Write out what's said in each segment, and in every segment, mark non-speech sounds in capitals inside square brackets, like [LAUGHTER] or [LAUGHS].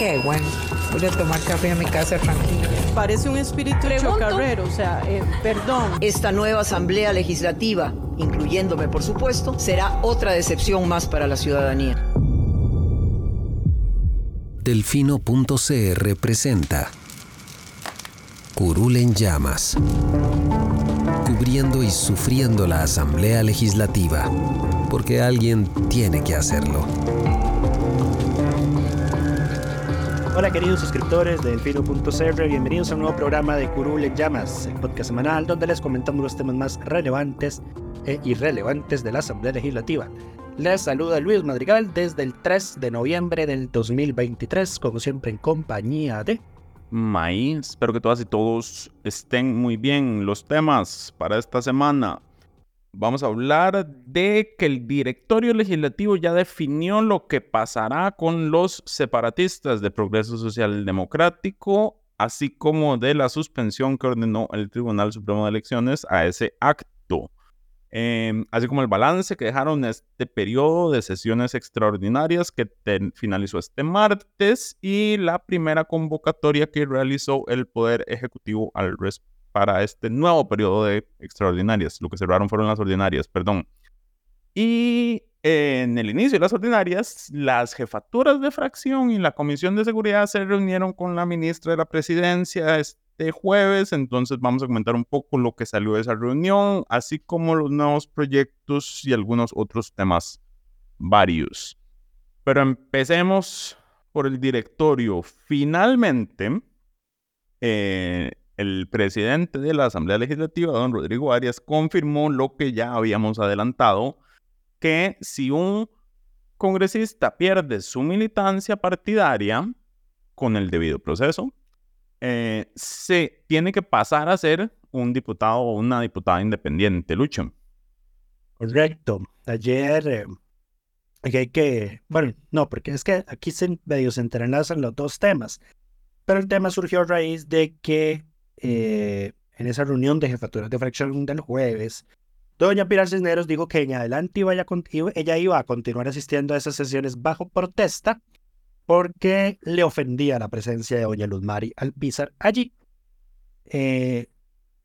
Qué bueno. Voy a tomar café a mi casa tranquila. Parece un espíritu chocarrero, o sea, eh, perdón. Esta nueva Asamblea Legislativa, incluyéndome por supuesto, será otra decepción más para la ciudadanía. Delfino.cr presenta Curul en llamas, cubriendo y sufriendo la Asamblea Legislativa, porque alguien tiene que hacerlo. Hola queridos suscriptores de Delfino.cr, bienvenidos a un nuevo programa de Curul en Llamas, el podcast semanal donde les comentamos los temas más relevantes e irrelevantes de la Asamblea Legislativa. Les saluda Luis Madrigal desde el 3 de noviembre del 2023, como siempre en compañía de... May, espero que todas y todos estén muy bien. Los temas para esta semana. Vamos a hablar de que el directorio legislativo ya definió lo que pasará con los separatistas de Progreso Social Democrático, así como de la suspensión que ordenó el Tribunal Supremo de Elecciones a ese acto. Em, así como el balance que dejaron este periodo de sesiones extraordinarias que finalizó este martes y la primera convocatoria que realizó el Poder Ejecutivo al respecto para este nuevo periodo de extraordinarias. Lo que cerraron fueron las ordinarias, perdón. Y en el inicio de las ordinarias, las jefaturas de fracción y la Comisión de Seguridad se reunieron con la ministra de la Presidencia este jueves, entonces vamos a comentar un poco lo que salió de esa reunión, así como los nuevos proyectos y algunos otros temas varios. Pero empecemos por el directorio. Finalmente, eh, el presidente de la Asamblea Legislativa, don Rodrigo Arias, confirmó lo que ya habíamos adelantado, que si un congresista pierde su militancia partidaria con el debido proceso, eh, se tiene que pasar a ser un diputado o una diputada independiente, Lucho. Correcto. Ayer, eh, hay que, bueno, no, porque es que aquí se medio se entrelazan los dos temas, pero el tema surgió a raíz de que eh, en esa reunión de jefaturas de fracción del jueves, doña Pilar Cisneros dijo que en adelante iba ella iba a continuar asistiendo a esas sesiones bajo protesta porque le ofendía la presencia de doña Luz Mari Alpizar allí. Eh,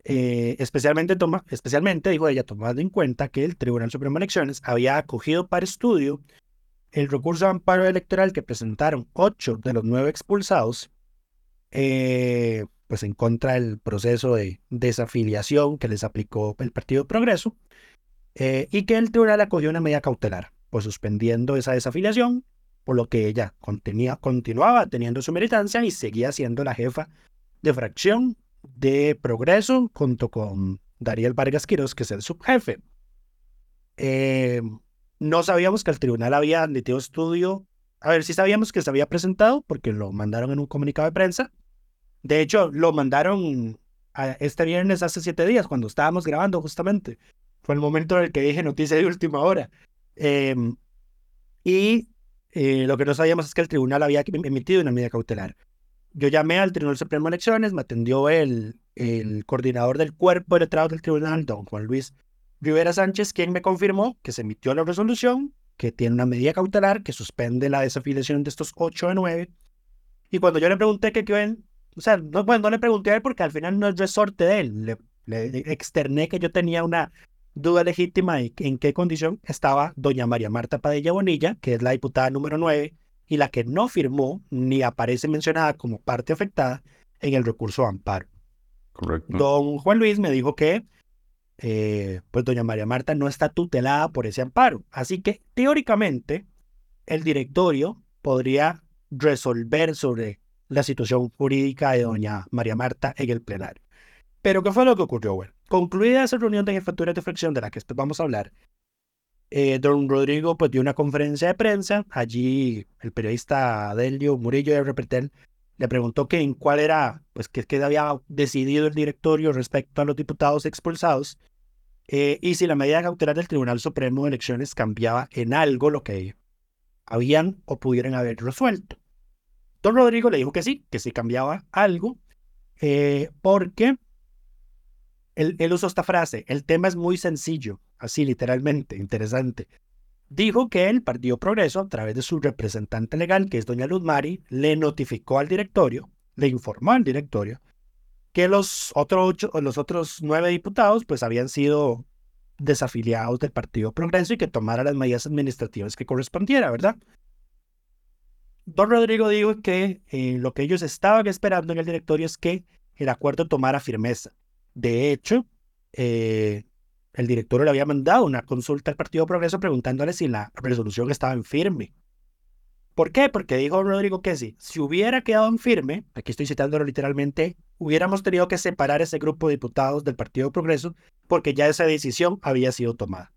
eh, especialmente, toma, especialmente, dijo ella, tomando en cuenta que el Tribunal Supremo de Elecciones había acogido para estudio el recurso de amparo electoral que presentaron ocho de los nueve expulsados, eh, pues en contra del proceso de desafiliación que les aplicó el Partido Progreso eh, y que el tribunal acogió una medida cautelar, pues suspendiendo esa desafiliación, por lo que ella continuaba teniendo su militancia y seguía siendo la jefa de fracción de Progreso junto con Dariel Vargas Quiroz, que es el subjefe. Eh, no sabíamos que el tribunal había admitido estudio. A ver, sí sabíamos que se había presentado porque lo mandaron en un comunicado de prensa, de hecho, lo mandaron este viernes hace siete días, cuando estábamos grabando justamente. Fue el momento en el que dije noticia de última hora. Em, y eh, lo que no sabíamos es que el tribunal había emitido una medida cautelar. Yo llamé al Tribunal Supremo de Elecciones, me atendió el, el coordinador del cuerpo de letrados del tribunal, don Juan Luis Rivera Sánchez, quien me confirmó que se emitió la resolución, que tiene una medida cautelar que suspende la desafiliación de estos ocho de nueve. Y cuando yo le pregunté qué, qué, o sea, no, bueno, no le pregunté a él porque al final no es resorte de él. Le, externé que yo tenía una duda legítima de en qué condición estaba doña María Marta Padilla Bonilla, que es la diputada número 9 y la que no firmó ni aparece mencionada como parte afectada en el recurso de amparo. Correcto. Don Juan Luis me dijo que eh, pues doña María Marta no está tutelada por ese amparo. Así que teóricamente el directorio podría resolver sobre la situación jurídica de doña María Marta en el plenario. Pero ¿qué fue lo que ocurrió? Bueno, concluida esa reunión de jefaturas de fracción de la que después vamos a hablar, eh, don Rodrigo pues dio una conferencia de prensa. Allí el periodista Adelio Murillo de Repretel le preguntó que en cuál era, pues qué, había decidido el directorio respecto a los diputados expulsados eh, y si la medida cautelar del Tribunal Supremo de Elecciones cambiaba en algo lo que habían o pudieran haber resuelto. Don Rodrigo le dijo que sí, que sí cambiaba algo, eh, porque él, usó esta frase, el tema es muy sencillo, así literalmente, interesante. Dijo que el Partido Progreso, a través de su representante legal, que es doña Luz Mari, le notificó al directorio, le informó al directorio, que los, otros los otros nueve diputados pues habían sido desafiliados del Partido Progreso y que tomara las medidas administrativas que correspondiera, ¿verdad? Don Rodrigo dijo que eh, lo que ellos estaban esperando en el directorio es que el acuerdo tomara firmeza. De hecho, eh, el directorio le había mandado una consulta al Partido Progreso preguntándole si la resolución estaba en firme. ¿Por qué? Porque dijo Rodrigo que sí, si hubiera quedado en firme, aquí estoy citándolo literalmente, hubiéramos tenido que separar ese grupo de diputados del Partido Progreso porque ya esa decisión había sido tomada.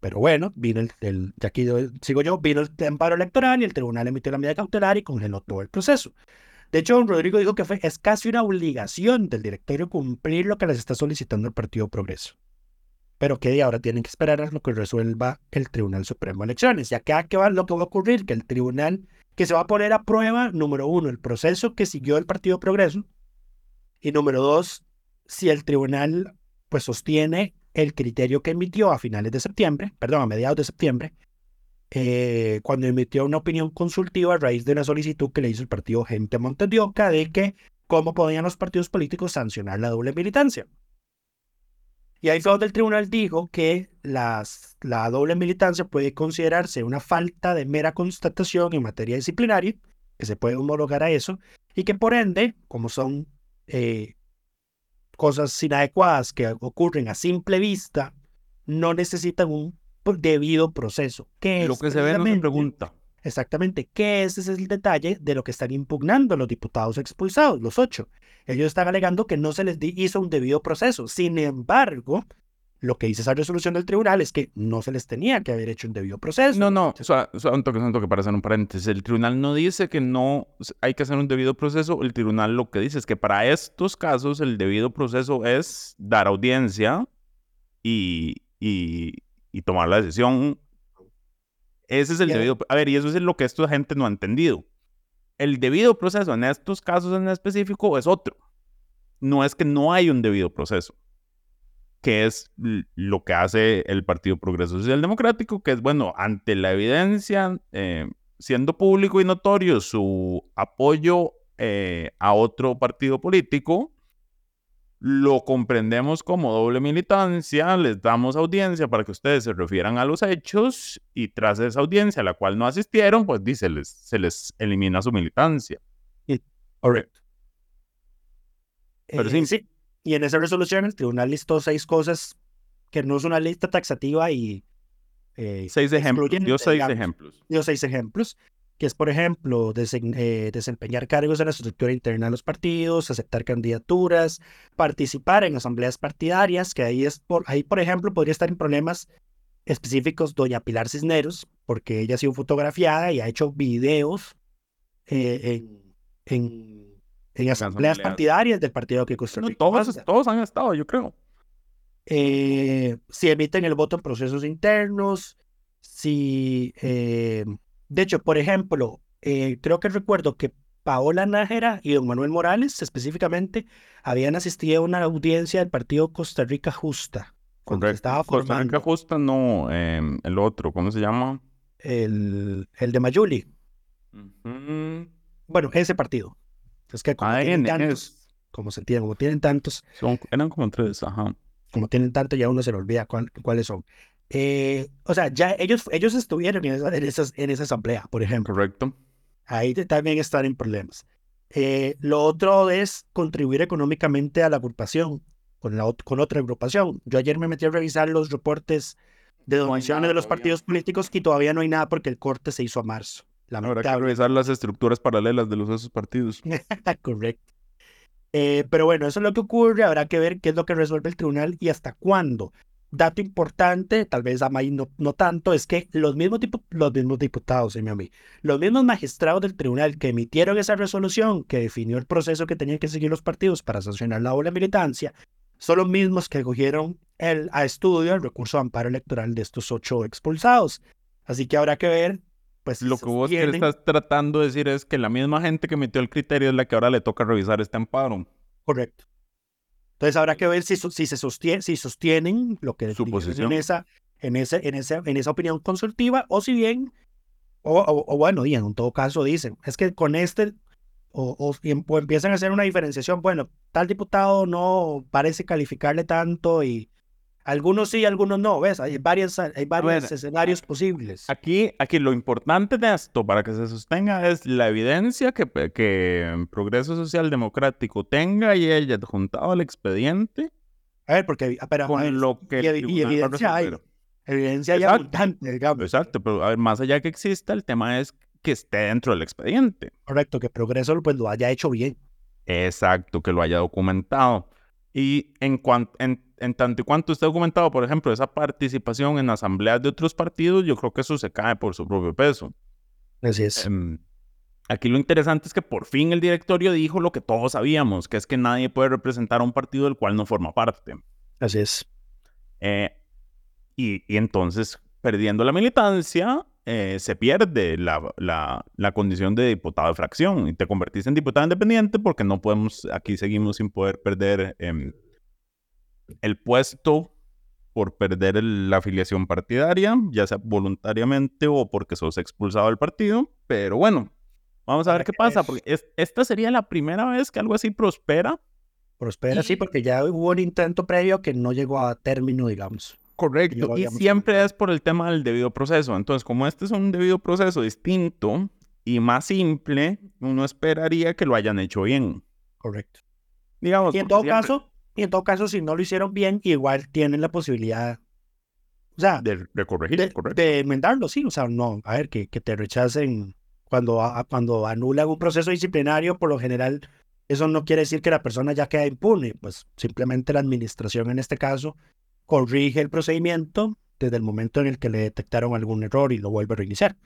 Pero bueno, vino el, el aquí sigo yo, vino el amparo electoral y el tribunal emitió la medida cautelar y congeló todo el proceso. De hecho, don Rodrigo dijo que fue, es casi una obligación del directorio cumplir lo que les está solicitando el Partido Progreso pero que ahora tienen que esperar a lo que resuelva el Tribunal Supremo de Elecciones. Ya que qué va lo que va a ocurrir, que el tribunal, que se va a poner a prueba, número uno, el proceso que siguió el Partido Progreso, y número dos, si el tribunal pues sostiene el criterio que emitió a finales de septiembre, perdón, a mediados de septiembre, eh, cuando emitió una opinión consultiva a raíz de una solicitud que le hizo el partido Gente Montedioca de que cómo podían los partidos políticos sancionar la doble militancia. Y ahí fue donde el tribunal dijo que las, la doble militancia puede considerarse una falta de mera constatación en materia disciplinaria, que se puede homologar a eso, y que por ende, como son eh, cosas inadecuadas que ocurren a simple vista, no necesitan un debido proceso. Que lo que se ve en la pregunta. Exactamente, que ese es el detalle de lo que están impugnando los diputados expulsados, los ocho. Ellos están alegando que no se les hizo un debido proceso. Sin embargo, lo que dice esa resolución del tribunal es que no se les tenía que haber hecho un debido proceso. No, no, un toque, un toque para hacer un paréntesis. El tribunal no dice que no hay que hacer un debido proceso. El tribunal lo que dice es que para estos casos el debido proceso es dar audiencia y, y, y tomar la decisión ese es el debido. A ver, y eso es lo que esta gente no ha entendido. El debido proceso en estos casos en específico es otro. No es que no hay un debido proceso, que es lo que hace el Partido Progreso Social Democrático, que es, bueno, ante la evidencia, eh, siendo público y notorio su apoyo eh, a otro partido político, lo comprendemos como doble militancia, les damos audiencia para que ustedes se refieran a los hechos y tras esa audiencia a la cual no asistieron, pues dice, se les elimina su militancia. Correcto. Pero sí. sí. Y en esa resolución el tribunal listó seis cosas que no es una lista taxativa y... Eh, seis ejemplos. Dio seis ejemplos. Dio seis ejemplos que es, por ejemplo, eh, desempeñar cargos en la estructura interna de los partidos, aceptar candidaturas, participar en asambleas partidarias, que ahí, es por, ahí, por ejemplo, podría estar en problemas específicos doña Pilar Cisneros, porque ella ha sido fotografiada y ha hecho videos eh, en, en, asambleas, partidarias del partido que construyó. todos, todos han estado, yo creo. Eh, si emiten el voto en procesos internos, si de hecho, por ejemplo, eh, creo que recuerdo que Paola Nájera y don Manuel Morales específicamente habían asistido a una audiencia del partido Costa Rica Justa. Cuando estaba Costa Rica Justa no, em, el otro, ¿cómo se llama? El, el de Mayuli. Bueno, ese partido. Es que como ah, tienen tantos, como se entiende, como tienen tantos. Son, eran como tres, ajá. Como tienen tantos, ya uno se le olvida cuáles son. Eh, o sea, ya ellos, ellos estuvieron en esa, en, en esa asamblea, por ejemplo. Correcto. Ahí también están en problemas. Eh, lo otro es contribuir económicamente a la agrupación, con, la, con otra agrupación. Yo ayer me metí a revisar los reportes de donaciones de los partidos políticos y todavía no hay nada porque el corte se hizo a marzo. Habrá que revisar las estructuras paralelas de los esos partidos. [LAUGHS] Correcto. Eh, pero bueno, eso es lo que ocurre. Habrá que ver qué es lo que resuelve el tribunal y hasta cuándo. dato importante, tal vez a May no, no tanto, es que los mismos, los mismos diputados, a mí, los mismos magistrados del tribunal que emitieron esa resolución que definió el proceso que tenían que seguir los partidos para sancionar la doble militancia, son los mismos que cogieron el, a estudio el recurso de amparo electoral de estos ocho expulsados. Así que habrá que ver, pues... Lo que vos estás tratando de decir es que la misma gente que emitió el criterio es la que ahora le toca revisar este amparo. Correcto. Entonces habrá que ver si, si se sostiene, si sostienen lo que Su posición. en esa, en ese, en ese, en esa opinión consultiva, o si bien, o, o, bueno, y en todo caso dicen, es que con este, o, o, empiezan a hacer una diferenciación, bueno, tal diputado no parece calificarle tanto y algunos sí, algunos no, ¿ves? Hay, varios, hay varios escenarios posibles. Aquí, aquí lo importante de esto, para que se sostenga, es la evidencia que, que Progreso Social Democrático tenga y haya adjuntado al expediente. A ver, porque, pero, con lo que... Y, evidencia hay. Evidencia hay abundante, digamos. Exacto, pero a ver, más allá que exista, el tema es que esté dentro del expediente. Correcto, que Progreso pues, lo haya hecho bien. Exacto, que lo haya documentado. Y en, cuanto, en, tanto y cuanto ha documentado, por ejemplo, esa participación en asambleas de otros partidos, yo creo que eso se cae por su propio peso. Así es. Em, aquí lo interesante es que por fin el directorio dijo lo que todos sabíamos, que es que nadie puede representar a un partido del cual no forma parte. Así es. Eh, y, y, entonces, perdiendo la militancia, eh, se pierde la, la, la, condición de diputado de fracción y te convertís en diputado independiente porque no podemos, aquí seguimos sin poder perder eh, el puesto por perder la afiliación partidaria, ya sea voluntariamente o porque sos expulsado del partido, pero bueno, vamos a ver qué pasa, porque esta sería la primera vez que algo así prospera. Prospera, sí, porque ya hubo un intento previo que no llegó a término, digamos. Correcto. Y siempre es por el tema del debido proceso. Entonces, como este es un debido proceso distinto y más simple, uno esperaría que lo hayan hecho bien. Correcto. Digamos, y en todo caso, y en todo caso, si no lo hicieron bien, igual tienen la posibilidad, o sea, de, corregir, de, de, enmendarlo, sí. O sea, no, a ver, que, que te rechacen cuando, cuando anulan un proceso disciplinario, por lo general, eso no quiere decir que la persona ya queda impune, pues simplemente la administración en este caso corrige el procedimiento desde el momento en el que le detectaron algún error y lo vuelve a reiniciar.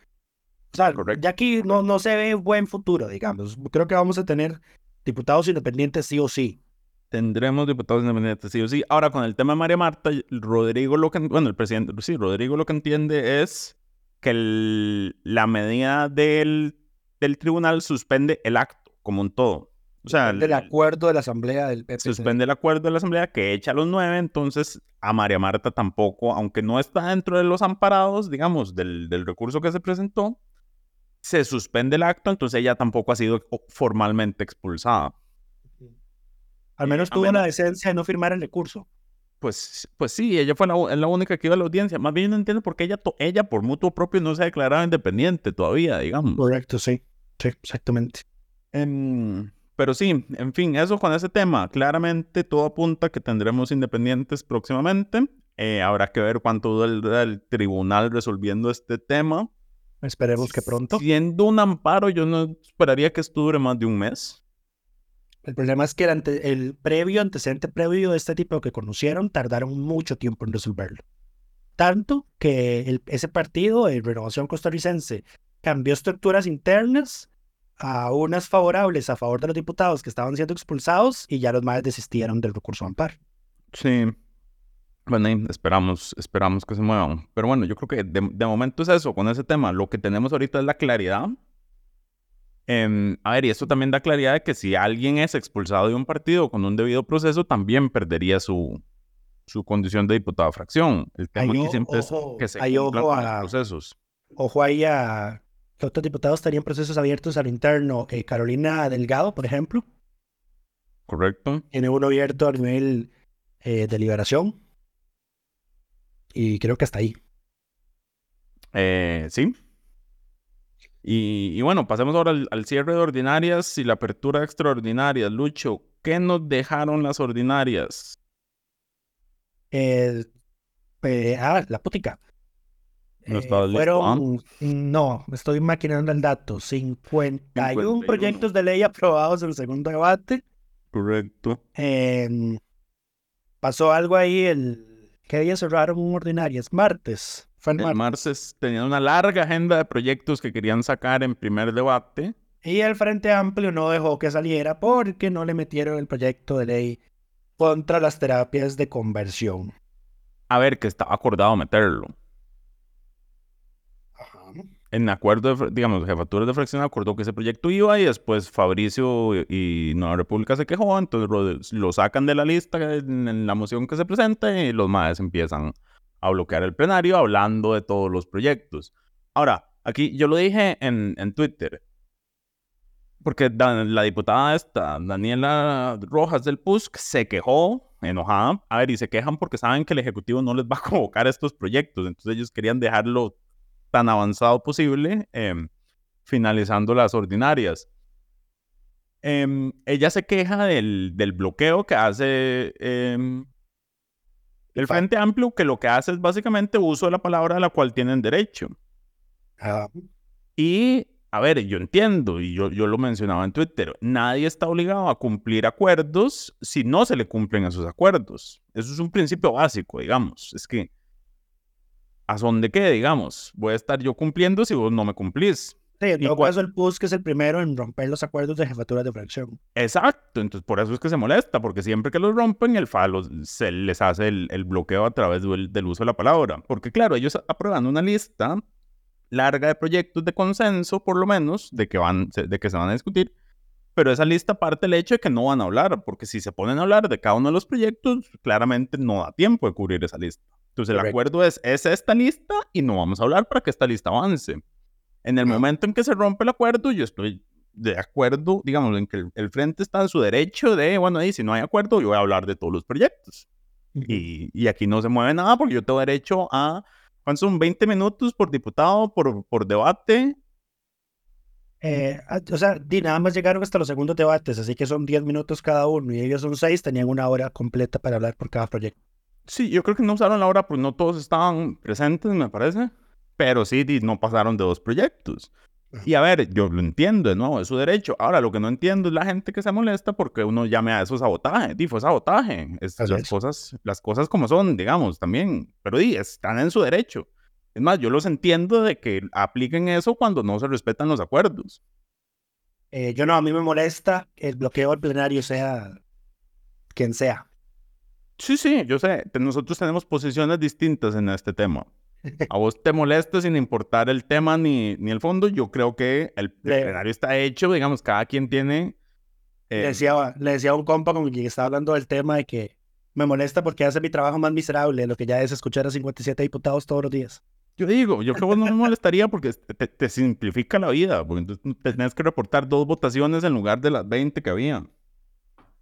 O sea, ya aquí no, no se ve buen futuro, digamos. Creo que vamos a tener diputados independientes sí o sí. Tendremos diputados independientes sí o sí. Ahora, con el tema de María Marta, Rodrigo lo que, bueno, el presidente, sí, Rodrigo lo que entiende es que la medida del, del tribunal suspende el acto como un todo. O sea, el acuerdo de la asamblea del PPC. Suspende el acuerdo de la asamblea que echa los nueve, entonces a María Marta tampoco, aunque no está dentro de los amparados, digamos, del, del recurso que se presentó, se suspende el acto, entonces ella tampoco ha sido formalmente expulsada. Al menos tuvo la decencia de no firmar el recurso. Pues, pues sí, ella fue la, la, única que iba a la audiencia. Más bien no entiendo por qué ella, ella por mutuo propio no se ha declarado independiente todavía, digamos. Correcto, sí. Sí, exactamente. Um, pero sí, en fin, eso con ese tema. Claramente todo apunta a que tendremos independientes próximamente. Eh, habrá que ver cuánto dura el, tribunal resolviendo este tema. Esperemos que pronto. Siendo un amparo, yo no esperaría que esto dure más de un mes. El problema es que el, el previo, antecedente previo de este tipo que conocieron, tardaron mucho tiempo en resolverlo. Tanto que el, ese partido, el Renovación Costarricense, cambió estructuras internas a unas favorables a favor de los diputados que estaban siendo expulsados y ya los más desistieron del recurso amparo. Sí. Bueno, esperamos, esperamos que se muevan. Pero bueno, yo creo que de, momento es eso con ese tema. Lo que tenemos ahorita es la claridad. Em, a ver, y esto también da claridad de que si alguien es expulsado de un partido con un debido proceso, también perdería su, su condición de diputado de fracción. El tema aquí siempre es que se cumplan los procesos. Ojo ahí a que otros diputados estarían procesos abiertos al interno. Eh, Carolina Delgado, por ejemplo. Correcto. Tiene uno abierto a nivel eh, de liberación. Y creo que hasta ahí. Eh, sí. Y, bueno, pasemos ahora al, cierre de ordinarias y la apertura de extraordinarias. Lucho, ¿qué nos dejaron las ordinarias? Eh, ah, la putica. No, eh, fueron, no, estoy maquinando el dato. 51, proyectos de ley aprobados en el segundo debate. Correcto. Em, pasó algo ahí el, ¿Qué día cerraron un ordinarias? Martes. Fue el El martes. martes tenían una larga agenda de proyectos que querían sacar en primer debate. Y el Frente Amplio no dejó que saliera porque no le metieron el proyecto de ley contra las terapias de conversión. A ver, que estaba acordado meterlo. En acuerdo, de, digamos, Jefaturas de Fracción acordó que ese proyecto iba y después Fabricio y Nueva República se quejó, entonces lo, sacan de la lista en, en la moción que se presenta y los maes empiezan a bloquear el plenario hablando de todos los proyectos. Ahora, aquí yo lo dije en, en Twitter, porque la diputada esta, Daniela Rojas del PUSC, se quejó, enojada, a ver, y se quejan porque saben que el Ejecutivo no les va a [LAUGHS] convocar estos proyectos, entonces ellos querían dejarlo tan avanzado posible, em, finalizando las ordinarias. Em, ella se queja del, del bloqueo que hace em, el Frente Amplio, que lo que hace es básicamente uso de la palabra a la cual tienen derecho. Ah, Y, a ver, yo entiendo, y yo, yo lo mencionaba en Twitter, nadie está obligado a cumplir acuerdos si no se le cumplen esos acuerdos. Eso es un principio básico, digamos. Es que, ¿a son de qué, digamos? Voy a estar yo cumpliendo si vos no me cumplís. sí, en todo caso el PUSC es el primero en romper los acuerdos de jefaturas de fracción. Exacto, entonces por eso es que se molesta, porque siempre que los rompen, el FA los- se les hace el, el bloqueo a través del, del uso de la palabra. Porque claro, ellos aprueban una lista larga de proyectos de consenso, por lo menos, de que, van, de que se van a discutir, pero esa lista parte del hecho de que no van a hablar, porque si se ponen a hablar de cada uno de los proyectos, claramente no da tiempo de cubrir esa lista. Entonces el Correcto. acuerdo es, es esta lista y no vamos a hablar para que esta lista avance. En el momento en que se rompe el acuerdo, yo estoy de acuerdo, digamos, en que el, el frente está en su derecho de, bueno, ahí si no hay acuerdo, yo voy a hablar de todos los proyectos. Y, y aquí no se mueve nada porque yo tengo derecho a, ¿cuántos son? 20 minutos por diputado, por, por debate. Eh, ah, o sea, di, nada más llegaron hasta los segundos debates, así que son 10 minutos cada uno y ellos son 6, tenían una hora completa para hablar por cada proyecto. Sí, yo creo que no usaron la hora porque no todos estaban presentes, me parece. Pero sí, di, no pasaron de dos proyectos. Y a ver, yo lo entiendo de nuevo, es su derecho. Ahora, lo que no entiendo es la gente que se molesta porque uno llame a eso sabotaje. Di, fue sabotaje. Es, las, es. cosas, las cosas como son, digamos, también. Pero di, están en su derecho. Es más, yo los entiendo de que apliquen eso cuando no se respetan los acuerdos. Eh, yo no, a mí me molesta que el bloqueo al plenario sea quien sea. Sí, sí, yo sé. Nosotros tenemos posiciones distintas en este tema. [LAUGHS] A vos te molesta sin importar el tema ni, ni el fondo. Yo creo que el, el Le- plenario está hecho, digamos, cada quien tiene... eh, Le, decía, le decía a un compa con quien estaba hablando del tema de que me molesta porque hace mi trabajo más miserable, lo que ya es escuchar a 57 diputados todos los días. Yo digo, yo creo que no me molestaría porque te, te simplifica la vida, porque entonces tenés que reportar dos votaciones en lugar de las 20 que había.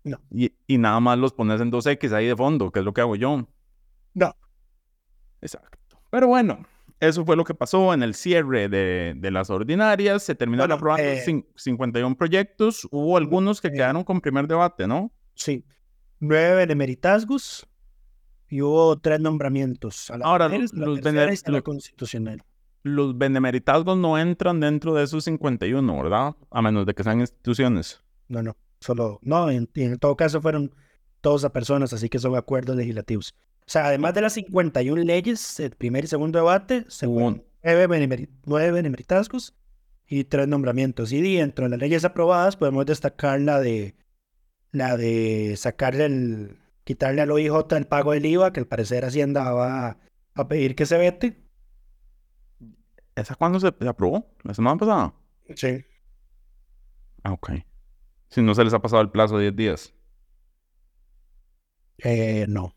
No. Y, y nada más los pones en 2X ahí de fondo, que es lo que hago yo. No. Exacto. Pero bueno, eso fue lo que pasó en el cierre de, de las ordinarias. Se terminaron Bueno, aprobando eh, cin- 51 proyectos. Hubo algunos que eh, quedaron con primer debate, ¿no? Sí. Nueve benemeritazgos y hubo tres nombramientos. A la Ahora, los- la los tercera la los- constitucional. Los benemeritazgos no entran dentro de esos 51, ¿verdad? A menos de que sean instituciones. No, no, solo, no, en, en todo caso fueron todos a personas, así que son acuerdos legislativos. O sea, además de las 51 leyes, el primer y segundo debate, se Hubo nueve, benemeri- nueve benemeritazgos y tres nombramientos. Y dentro de las leyes aprobadas podemos destacar la de la de sacarle el, quitarle al OIJ el pago del IVA, que al parecer Hacienda va a, pedir que se vete. ¿Esa cuándo se, se aprobó? ¿La semana pasada? Sí. Ah, ok. Si no se les ha pasado el plazo de 10 días. Eh, no.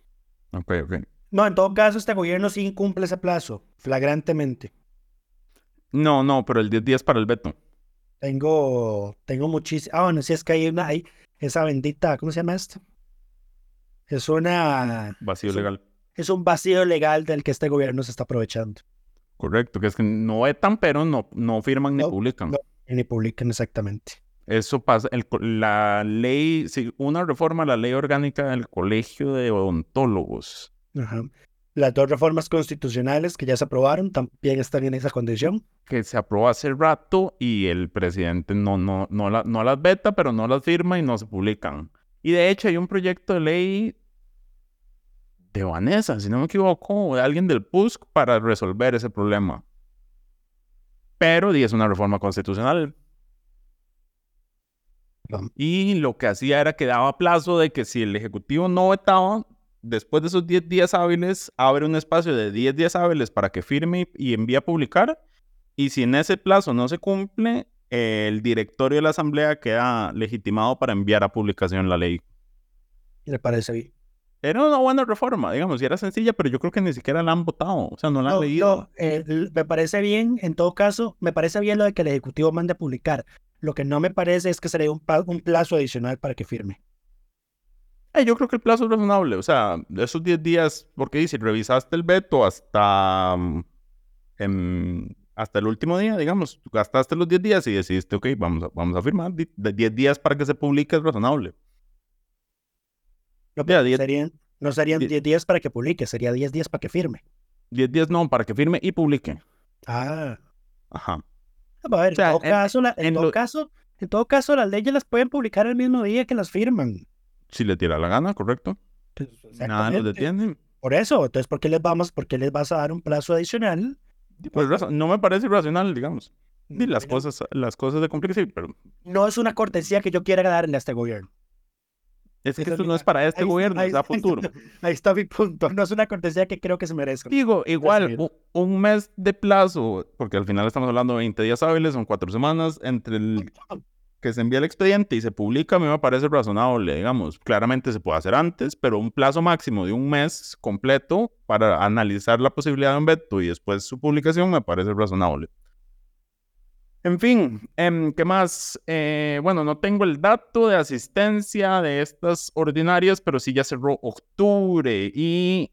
Ok, ok. No, en todo caso, este gobierno sí incumple ese plazo, flagrantemente. No, no, pero el 10 días para el veto. Tengo, tengo muchísimo. Ah, bueno, sí es que hay una, hay esa bendita, ¿cómo se llama esto? Es una, Vacío Sí. legal. es un vacío legal del que este gobierno se está aprovechando. Correcto, que es que no vetan, pero no, no firman ni No, publican. no. Ni publican exactamente. Eso pasa, el la ley, una reforma a la ley orgánica del Colegio de Odontólogos. Ajá. Las dos reformas constitucionales que ya se aprobaron también están en esa condición. que se aprobó hace rato y el presidente no, no, no, la- no las veta, pero no las firma y no se publican. Y de hecho hay un proyecto de ley de Vanessa, si no me equivoco, o de alguien del PUSC para resolver ese problema. Pero di, es una reforma constitucional. Y lo que hacía era que daba plazo de que si el Ejecutivo no vetaba, después de esos 10 días hábiles, abre un espacio de 10 días hábiles para que firme y envíe a publicar. Y si en ese plazo no se cumple, el directorio de la Asamblea queda legitimado para enviar a publicación la ley. ¿Le parece bien? Era una buena reforma, digamos, y era sencilla, pero yo creo que ni siquiera la han votado, o sea, no la han leído. No, eh, me parece bien, en todo caso, me parece bien lo de que el Ejecutivo mande a publicar. Lo que no me parece es que sería un, un plazo adicional para que firme. Eh, yo creo que el plazo es razonable, o sea, esos 10 días, porque dice, revisaste el veto hasta, mm, hasta el último día, digamos, gastaste los 10 días y decidiste, ok, vamos a, vamos a firmar, 10 días para que se publique es razonable. No, serían, no serían 10 días para que publique, sería 10 días para que firme. 10 días no, para que firme y publique. Ah. Ajá. A ver, en, todo, caso, en, todo caso, en todo caso, las leyes las pueden publicar el mismo día que las firman. Si le tira la gana, correcto. Pues, Nada los detiene. Por eso, entonces, ¿por qué les vamos, por qué les vas a dar un plazo adicional? Pues no me parece irracional, digamos. Y las cosas, las cosas de complicación, pero... No es una cortesía que yo quiera darle a este gobierno. Es que esto no es para este gobierno, es a [LAUGHS] futuro. Ahí está mi punto. No es una cortesía que creo que se merezca. Digo, igual, un, mes de plazo, porque al final estamos hablando de 20 días hábiles, son cuatro semanas, entre el que se envía el expediente y se publica, a mí me parece razonable, digamos. Claramente se puede hacer antes, pero un plazo máximo de un mes completo para analizar la posibilidad de un veto y después su publicación me parece razonable. En fin, em, ¿qué más? Eh, bueno, no tengo el dato de asistencia de estas ordinarias, pero sí ya cerró octubre y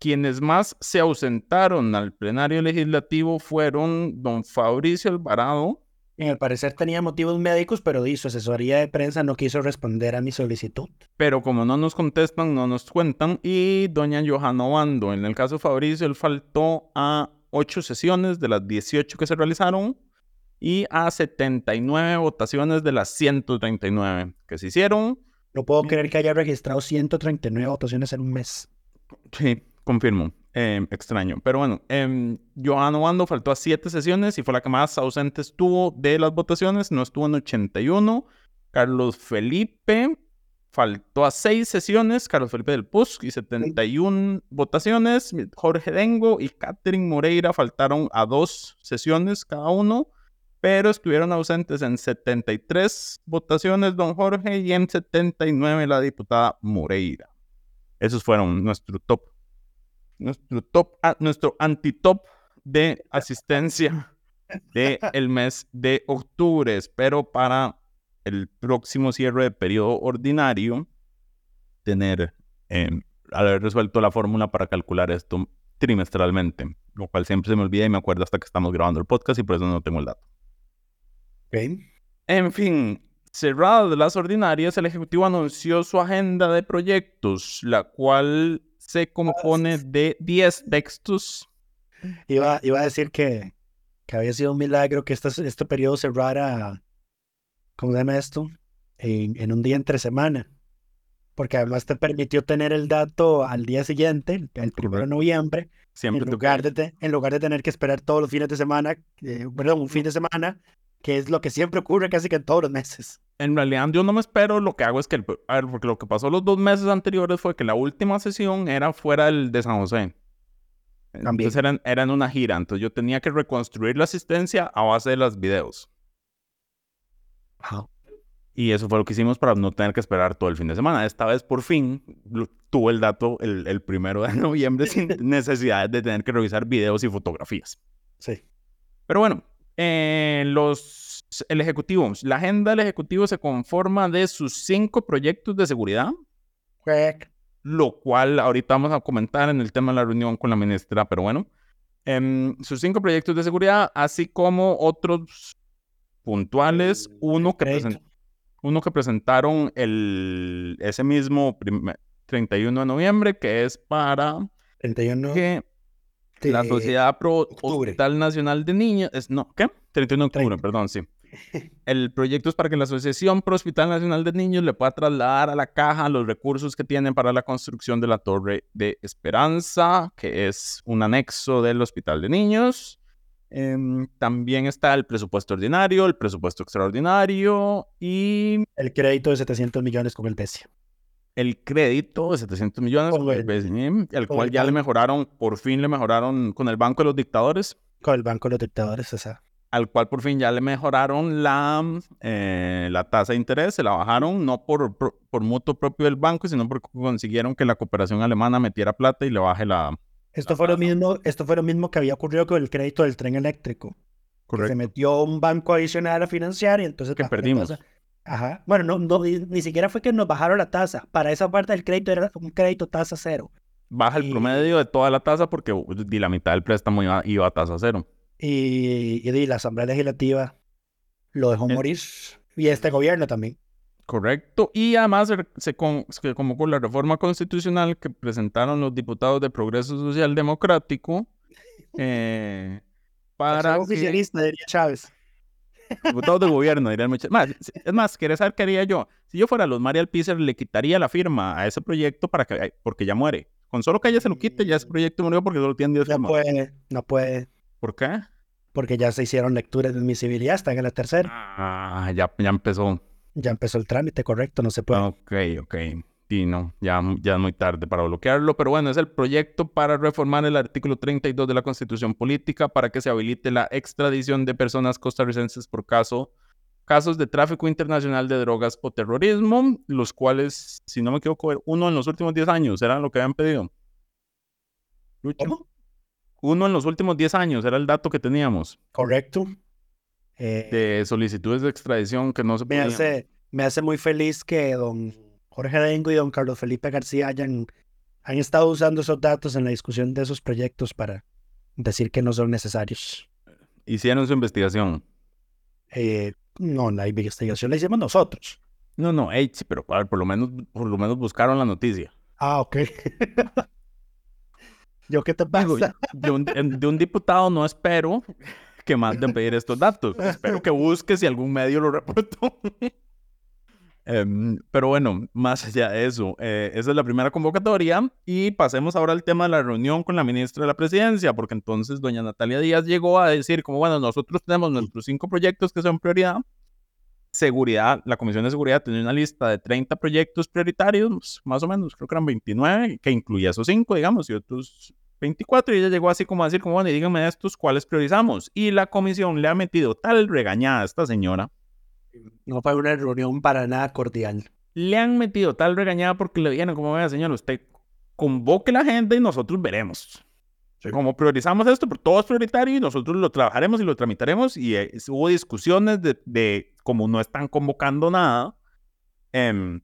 quienes más se ausentaron al plenario legislativo fueron don Fabricio Alvarado. En el parecer tenía motivos médicos, pero su asesoría de prensa no quiso responder a mi solicitud. Pero como no nos contestan, no nos cuentan. Y doña Johanna Obando, en el caso de Fabricio, él faltó a ocho sesiones de las 18 que se realizaron y a 79 votaciones de las 139 que se hicieron. No puedo creer que haya registrado 139 votaciones en un mes. Sí, confirmo. Em, extraño. Pero bueno, eh, Johanna Wando faltó a 7 sesiones y fue la que más ausente estuvo de las votaciones. No estuvo en 81. Carlos Felipe faltó a 6 sesiones. Carlos Felipe del PUSC y 71 votaciones. Jorge Dengo y Catherine Moreira faltaron a 2 sesiones cada uno pero estuvieron ausentes en 73 votaciones don Jorge y en 79 la diputada Moreira. Esos fueron nuestro top, nuestro top, ah, nuestro anti-top de asistencia del el mes de octubre. Espero para el próximo cierre de periodo ordinario tener, em, haber resuelto la fórmula para calcular esto trimestralmente, lo cual siempre se me olvida y me acuerdo hasta que estamos grabando el podcast y por eso no tengo el dato. En fin, cerrada de las ordinarias, el Ejecutivo anunció su agenda de proyectos, la cual se compone de 10 textos. Iba, iba a decir que, que había sido un milagro que este, este periodo cerrara, ¿cómo se llama esto? En, en un día entre semana. Porque además te permitió tener el dato al día siguiente, el 1 de noviembre, Siempre en, lugar de en lugar de tener que esperar todos los fines de semana, eh, perdón, un fin de semana que es lo que siempre ocurre casi que en todos los meses. En realidad yo no me espero, lo que hago es que, a ver, porque lo que pasó los dos meses anteriores fue que la última sesión era fuera del, de San José. Entonces eran, eran una gira, entonces yo tenía que reconstruir la asistencia a base de los videos. Y eso fue lo que hicimos para no tener que esperar todo el fin de semana. Esta vez por fin tuve el dato el, el primero de [LAUGHS] noviembre sin [LAUGHS] necesidad de tener que revisar videos y fotografías. Sí. Pero bueno, eh, los, el Ejecutivo, la agenda del Ejecutivo se conforma de sus cinco proyectos de seguridad. Lo cual ahorita vamos a comentar en el tema de la reunión con la ministra, pero bueno. Em, sus cinco proyectos de seguridad, así como otros puntuales, uno que, uno que presentaron el, ese mismo 31 de noviembre, que es para 31 que la Sociedad Pro Hospital Nacional de Niños, es, no, ¿qué? 31 de octubre, perdón, sí. El proyecto es para que la Asociación Pro Hospital Nacional de Niños le pueda trasladar a la caja los recursos que tienen para la construcción de la Torre de Esperanza, que es un anexo del Hospital de Niños. Em, también está el presupuesto ordinario, el presupuesto extraordinario y... El crédito de 700 millones con el BESI. El crédito de 700 millones con el BESI, el cual ya le mejoraron, por fin le mejoraron con el Banco de los Dictadores. Con el Banco de los Dictadores, esa al cual por fin ya le mejoraron la, eh, la tasa de interés, se la bajaron no por, por, mutuo propio del banco, sino porque consiguieron que la cooperación alemana metiera plata y le baje la... Esto, fue, lo mismo, esto fue lo mismo que había ocurrido con el crédito del tren eléctrico. Correcto. se metió un banco adicional a financiar y entonces... Que perdimos. Ajá. Bueno, no, no, ni siquiera fue que nos bajaron la tasa. Para esa parte del crédito era un crédito tasa cero. Baja el promedio de toda la tasa porque la mitad del préstamo iba, iba a tasa cero y, la Asamblea Legislativa lo dejó morir y este gobierno también. Correcto. Y además se, se convocó la reforma constitucional que presentaron los diputados de Progreso Social Democrático eh, [LAUGHS] para... oficialista, diría Chávez. [LAUGHS] Diputados de gobierno, dirían muchas. Más, es más, ¿querés saber qué haría yo? Si yo fuera los María Alpícer, le quitaría la firma a ese proyecto para que, porque ya muere. Con solo que ella se lo quite, ya ese proyecto murió porque solo tiene 10 firmas. No puede, no puede. ¿Por qué? Porque ya se hicieron lecturas de admisibilidad, están en la tercera. Ah, ya, ya empezó. Ya empezó el trámite, correcto, no se puede. Ok, ok. Y no, ya, ya es muy tarde para bloquearlo, pero bueno, es el proyecto para reformar el artículo 32 de la Constitución Política para que se habilite la extradición de personas costarricenses por caso, casos de tráfico internacional de drogas o terrorismo, los cuales, si no me equivoco, uno en los últimos 10 años era lo que habían pedido. ¿Cómo? Uno en los últimos 10 años, era el dato que teníamos. Correcto. Eh, de solicitudes de extradición que no se me hace Me hace muy feliz que don Jorge Dengo y don Carlos Felipe García hayan han estado usando esos datos en la discusión de esos proyectos para decir que no son necesarios. ¿Hicieron su investigación? Eh, no, la investigación la hicimos nosotros. No, no, sí, pero por lo menos, por lo menos buscaron la noticia. Ah, ok. [LAUGHS] ¿Yo qué te pasa? de, un, diputado no espero que manden pedir estos datos. Espero que busque si algún medio lo reportó. [LAUGHS] Em, pero bueno, más allá de eso, eh, esa es la primera convocatoria y pasemos ahora al tema de la reunión con la ministra de la presidencia, porque entonces doña Natalia Díaz llegó a decir como, bueno, nosotros tenemos nuestros cinco proyectos que son prioridad. Seguridad, la Comisión de Seguridad tenía una lista de 30 proyectos prioritarios, más o menos, creo que eran 29, que incluía esos cinco, digamos, y otros 24 y ella llegó así como a decir, como, bueno, díganme estos cuáles priorizamos. Y la comisión le ha metido tal regañada a esta señora. No fue una reunión para nada cordial. Le han metido tal regañada porque le dijeron, como vea, señor, usted convoque la gente y nosotros veremos. Como priorizamos esto, pero todo es prioritario y nosotros lo trabajaremos y lo tramitaremos. Y eh, hubo discusiones de, de, como no están convocando nada, eh,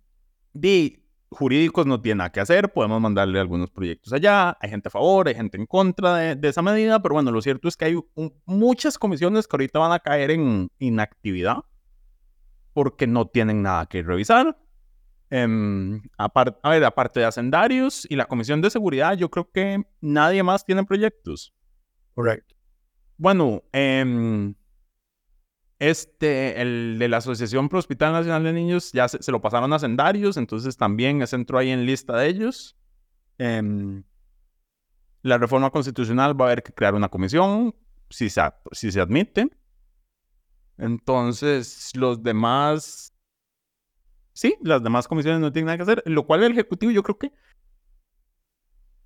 de jurídicos no tienen nada que hacer, podemos mandarle algunos proyectos allá, hay gente a favor, hay gente en contra de, esa medida, pero bueno, lo cierto es que hay muchas comisiones que ahorita van a caer en inactividad porque no tienen nada que revisar. Em, a ver, aparte de hacendarios y la Comisión de Seguridad, yo creo que nadie más tiene proyectos. Correcto. Bueno, eh, este, el de la Asociación Pro Hospital Nacional de Niños, ya se, lo pasaron a Sendarios, entonces también se entró ahí en lista de ellos. Em, la reforma constitucional va a haber que crear una comisión, si se, si se admite. Entonces, los demás, sí, las demás comisiones no tienen nada que hacer, lo cual el Ejecutivo yo creo que,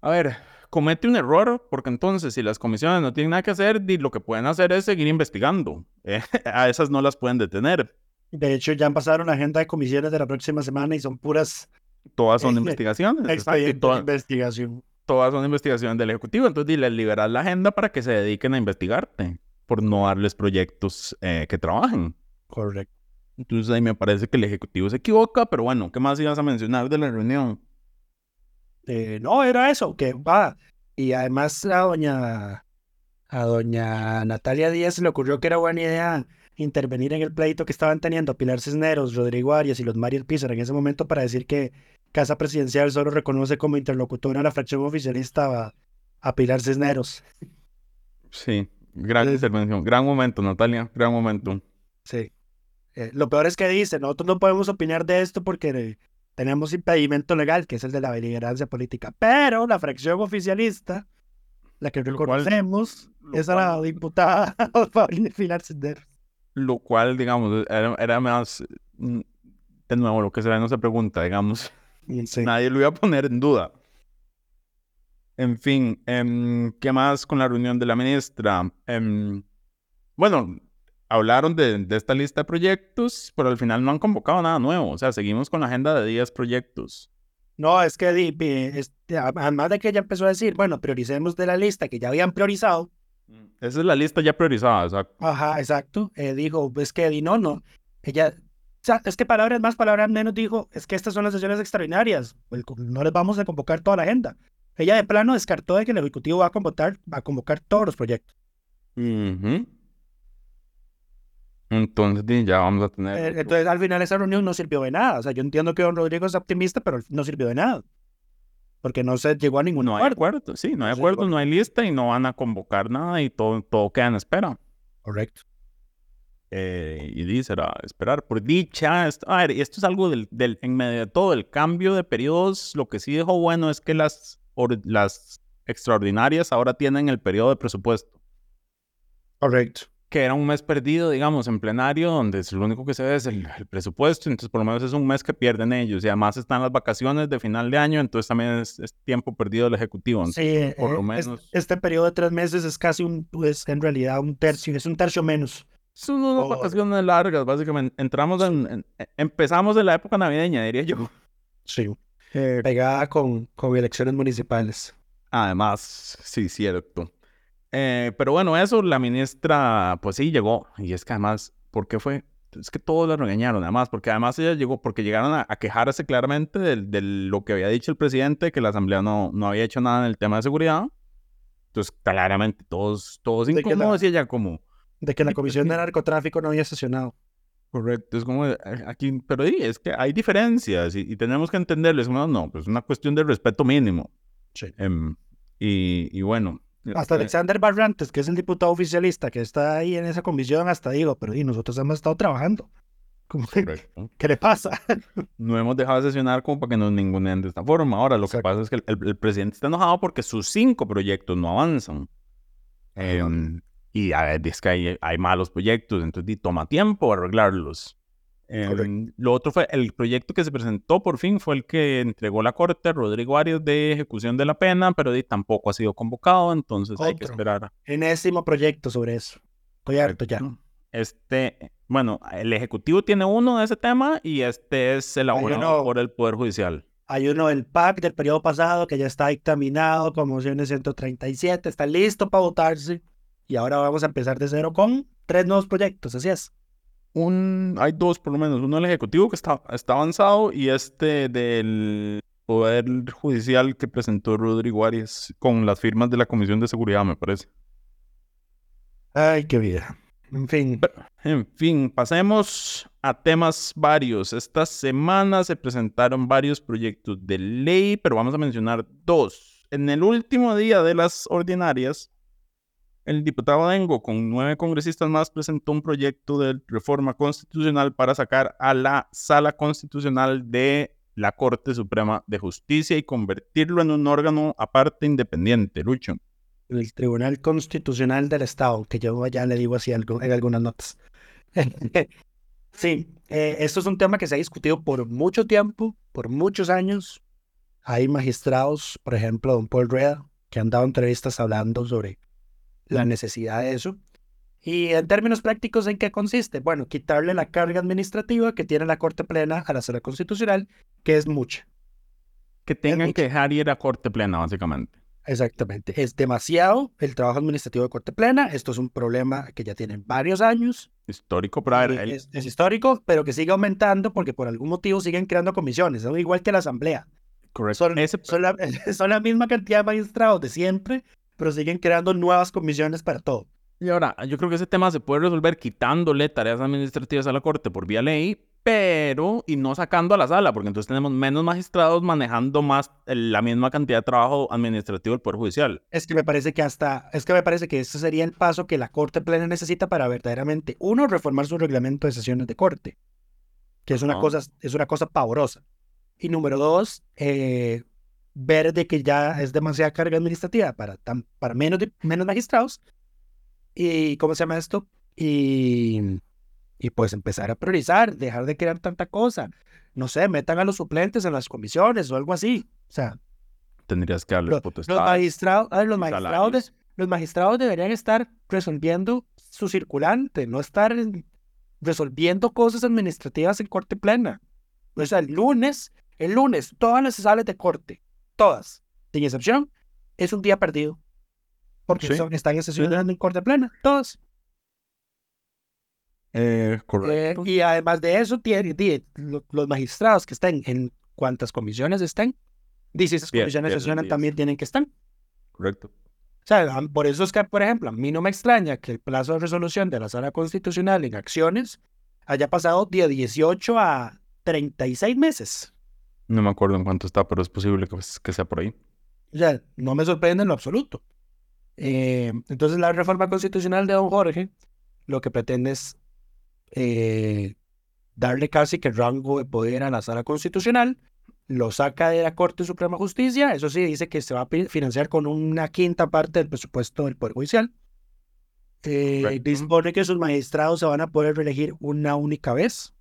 a ver, comete un error, porque entonces si las comisiones no tienen nada que hacer, lo que pueden hacer es seguir investigando. [LAUGHS] Eh, a esas no las pueden detener. De hecho, ya han pasado una agenda de comisiones de la próxima semana y son puras... Todas son investigaciones. investigación. Todas son investigaciones del Ejecutivo. Entonces, les liberar la agenda para que se dediquen a investigarte, por no darles proyectos eh, que trabajen. Correcto. Entonces, ahí me parece que el Ejecutivo se equivoca, pero bueno, ¿qué más ibas a mencionar de la reunión? Eh, no, era eso, que va. Y además a doña, a doña Natalia Díaz le ocurrió que era buena idea intervenir en el pleito que estaban teniendo Pilar Cisneros, Rodrigo Arias y los Mariel Pizar en ese momento para decir que Casa Presidencial solo reconoce como interlocutora a la fracción oficialista a, Pilar Cisneros. Sí, gran intervención, gran momento, Natalia, gran momento. Sí. Eh, lo peor es que dice, nosotros no podemos opinar de esto porque tenemos impedimento legal, que es el de la beligerancia política. Pero la fracción oficialista, la que reconocemos, es a la diputada [LAUGHS] Pilar Cisneros. Lo cual, digamos, era, era, más, mm, de nuevo, lo que se ve no se pregunta, digamos. [LAUGHS] Nadie lo iba a poner en duda. En fin, em, ¿qué más con la reunión de la ministra? Em, bueno, hablaron de, esta lista de proyectos, pero al final no han convocado nada nuevo. O sea, seguimos con la agenda de 10 proyectos. No, es que este, además de que ella empezó a decir, bueno, prioricemos de la lista que ya habían priorizado. Mm, esa es la lista ya priorizada, exacto. Ajá, exacto. Eh, dijo, es que no, no. Ella, o sea, es que palabras más, palabras menos dijo, es que estas son las sesiones extraordinarias. No les vamos a convocar toda la agenda. Ella de plano descartó de que el Ejecutivo va a convocar, va a convocar todos los proyectos. Entonces ya vamos a tener... Eh, entonces al final esa reunión no sirvió de nada. O sea, yo entiendo que don Rodrigo es optimista, pero no sirvió de nada. Porque no se llegó a ningún no acuerdo. Hay Sí, no hay acuerdo, no hay lista y no van a convocar nada y todo, todo queda en espera. Correcto. Eh, y dice, era esperar por dicha. Esto, a ver, esto es algo del, del, en medio de todo el cambio de periodos. Lo que sí dejó bueno es que las, las extraordinarias ahora tienen el periodo de presupuesto. Correcto que era un mes perdido, digamos, en plenario, donde lo único que se ve es el, presupuesto, entonces por lo menos es un mes que pierden ellos, y además están las vacaciones de final de año, entonces también es, tiempo perdido del Ejecutivo. sí, por lo eh, menos... este periodo de tres meses es casi un, pues en realidad un tercio, es un tercio menos. Son unas vacaciones largas, básicamente. Entramos en, empezamos en la época navideña, diría yo. Sí, eh, pegada con, con elecciones municipales. Además, sí, cierto. Eh, pero bueno, eso la ministra, pues sí, llegó. Y es que además, ¿por qué fue? Es que todos la regañaron, además, porque además ella llegó, porque llegaron a, quejarse claramente de, lo que había dicho el presidente, que la Asamblea no, no había hecho nada en el tema de seguridad. Entonces, claramente, todos, todos incómodos y ella como... De que la Comisión de Narcotráfico no había sesionado. Correcto, es como aquí, pero sí, es que hay diferencias y, tenemos que entenderles. Bueno, no, pues es una cuestión de respeto mínimo. Sí. Em, y, y, bueno, hasta Alexander Barrantes, que es el diputado oficialista que está ahí en esa comisión, hasta digo, pero y nosotros hemos estado trabajando. [LAUGHS] ¿Qué le pasa? [LAUGHS] No hemos dejado de sesionar como para que nos ningunen de esta forma. Ahora, lo que pasa es que el, presidente está enojado porque sus cinco proyectos no avanzan. Em, y a ver, es que hay, hay malos proyectos, entonces toma tiempo arreglarlos. Em, lo otro fue el proyecto que se presentó por fin fue el que entregó la corte Rodrigo Arias de ejecución de la pena, pero tampoco ha sido convocado, entonces hay que esperar. Enésimo proyecto sobre eso. Estoy harto ya. Este, bueno, el ejecutivo tiene uno de ese tema y este es elaborado por el Poder Judicial. Hay uno del PAC del periodo pasado que ya está dictaminado con mociones 137, está listo para votarse y ahora vamos a empezar de cero con tres nuevos proyectos, así es un, hay dos por lo menos, uno del Ejecutivo que está, está avanzado y este del Poder Judicial que presentó Rodrigo Arias con las firmas de la Comisión de Seguridad, me parece. Ay, qué vida. En fin. En fin, pasemos a temas varios. Esta semana se presentaron varios proyectos de ley, pero vamos a mencionar dos. En el último día de las ordinarias, el diputado Dengo, con nueve congresistas más, presentó un proyecto de reforma constitucional para sacar a la sala constitucional de la Corte Suprema de Justicia y convertirlo en un órgano aparte independiente, Lucho. El Tribunal Constitucional del Estado, que yo ya le digo así en algunas notas. [LAUGHS] sí, eh, esto es un tema que se ha discutido por mucho tiempo, por muchos años. Hay magistrados, por ejemplo, don Paul Rueda, que han dado entrevistas hablando sobre la necesidad de eso. Y en términos prácticos, ¿en qué consiste? Bueno, quitarle la carga administrativa que tiene la Corte Plena a la Sala Constitucional, que es mucha. Que tengan que dejar ir a Corte Plena, básicamente. Exactamente. Es demasiado el trabajo administrativo de Corte Plena. Esto es un problema que ya tiene varios años. Histórico, pero es, histórico, pero que sigue aumentando porque por algún motivo siguen creando comisiones. Es igual que la Asamblea. Correcto. Son, son, la, [LAUGHS] son la misma cantidad de magistrados de siempre, pero siguen creando nuevas comisiones para todo. Y ahora, yo creo que ese tema se puede resolver quitándole tareas administrativas a la Corte por vía ley, pero y no sacando a la sala, porque entonces tenemos menos magistrados manejando más la misma cantidad de trabajo administrativo del Poder Judicial. Es que me parece que hasta, es que me parece que ese sería el paso que la Corte Plena necesita para verdaderamente, uno, reformar su reglamento de sesiones de corte, que es una, cosa, es una cosa pavorosa. Y número dos, eh, ver de que ya es demasiada carga administrativa para, para menos, menos magistrados. ¿Y cómo se llama esto? Y y pues empezar a priorizar, dejar de crear tanta cosa. No sé, metan a los suplentes en las comisiones o algo así. O sea, tendrías que darles potestad. Los magistrados, los magistrados, los magistrados deberían estar resolviendo su circulante, no estar resolviendo cosas administrativas en corte plena. O sea, el lunes, el lunes, todas las sales de corte, todas, sin excepción, es un día perdido. Porque están en sesión en corte plena, todas. Eh, eh, y además de eso, tiene, los magistrados que estén en cuantas comisiones estén, dice esas comisiones sesionan también tienen que estar. Correcto. O sea, por eso es que, por ejemplo, a mí no me extraña que el plazo de resolución de la sala constitucional en acciones haya pasado de 18 a 36 meses. No me acuerdo en cuánto está, pero es posible que, que sea por ahí. O sea, no me sorprende en lo absoluto. Eh, entonces, la reforma constitucional de don Jorge lo que pretende es eh, darle casi que el rango de poder a la sala constitucional, lo saca de la Corte Suprema de Justicia, eso sí, dice que se va a financiar con una quinta parte del presupuesto del Poder Judicial. Eh, dispone que sus magistrados se van a poder reelegir una única vez.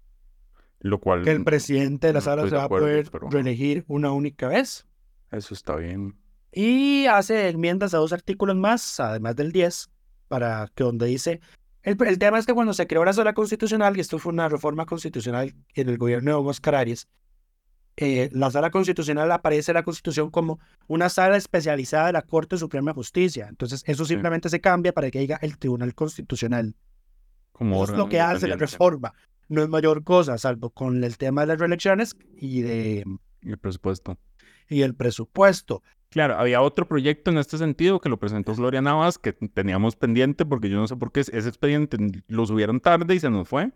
Lo cual. Que el presidente de la sala se va a poder reelegir una única vez. Eso está bien. Y hace enmiendas a dos artículos más, además del 10, para que donde dice el, tema es que cuando se creó la sala constitucional, y esto fue una reforma constitucional en el gobierno de Oscar Arias, eh, la sala constitucional aparece en la constitución como una sala especializada de la Corte Suprema de Justicia. Entonces, eso simplemente se cambia para que diga el Tribunal Constitucional. Como es lo que hace la reforma. No es mayor cosa, salvo con el tema de las reelecciones y de... Y el presupuesto. Y el presupuesto. Claro, había otro proyecto en este sentido que lo presentó Gloria Navas que teníamos pendiente porque yo no sé por qué ese expediente lo subieron tarde y se nos fue.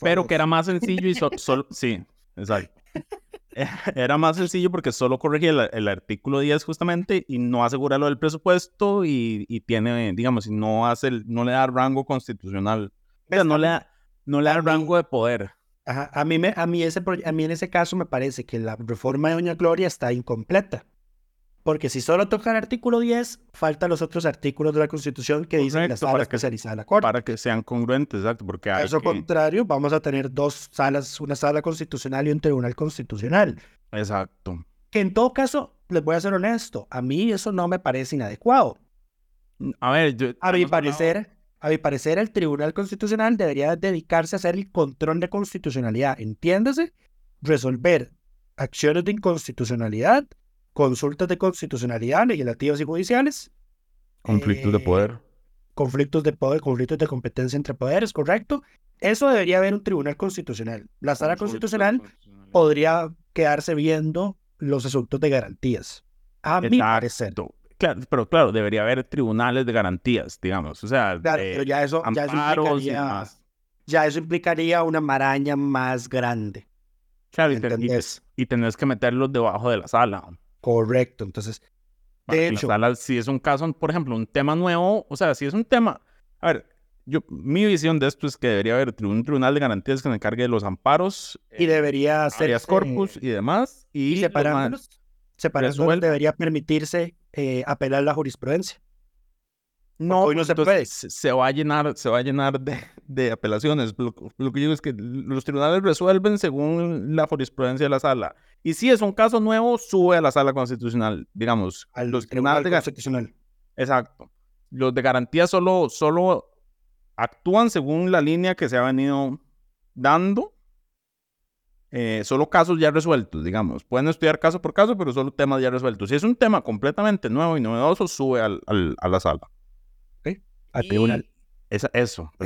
pero que era más sencillo y [LAUGHS] solo... sí, exacto. [LAUGHS] Era más sencillo porque solo corregía el, artículo 10 justamente y no asegura lo del presupuesto y, tiene, digamos, y no hace, no le da rango constitucional. Pero no le da, no le da rango de poder. a mí, me, a, mí ese, a mí en ese caso me parece que la reforma de Doña Gloria está incompleta. Porque si solo toca el artículo 10, faltan los otros artículos de la Constitución que dicen la sala especializada de la Corte. Para que sean congruentes, exacto. Porque hay Eso contrario, vamos a tener dos salas, una sala constitucional y un tribunal constitucional. Exacto. Que en todo caso, les voy a ser honesto, a mí eso no me parece inadecuado. A ver, yo, a mi parecer, a mi parecer, el Tribunal Constitucional debería dedicarse a hacer el control de constitucionalidad. Entiéndase, resolver acciones de inconstitucionalidad consultas de constitucionalidad, legislativas y judiciales. Conflictos de poder. Eh, conflictos de poder, conflictos de competencia entre poderes, correcto. Eso debería haber un tribunal constitucional. La sala constitucional podría quedarse viendo los asuntos de garantías. A mi parecer. Claro, pero claro, debería haber tribunales de garantías, digamos. O sea, claro, pero ya eso, ya eso implicaría, ya eso implicaría una maraña más grande. Claro, y, y, tenés que meterlos debajo de la sala. Correcto. Entonces, de hecho. si es un caso, por ejemplo, un tema nuevo, o sea, si es un tema. A ver, yo, mi visión de esto es que debería haber un tribunal de garantías que se encargue de los amparos. Y debería ser. corpus y demás. Y, y separándolos. Separándolos debería permitirse eh, apelar la jurisprudencia. No, hoy no se puede. Se va a llenar, se va a llenar de, de apelaciones. Lo, lo, que digo es que los tribunales resuelven según la jurisprudencia de la sala. Y si es un caso nuevo, sube a la sala constitucional, digamos. A los tribunales de constitucional. Exacto. Los de garantía solo, solo actúan según la línea que se ha venido dando. Eh, solo casos ya resueltos, digamos. Pueden estudiar caso por caso, pero solo temas ya resueltos. Si es un tema completamente nuevo y novedoso, sube al, al, a la sala al tribunal. eso, [LAUGHS]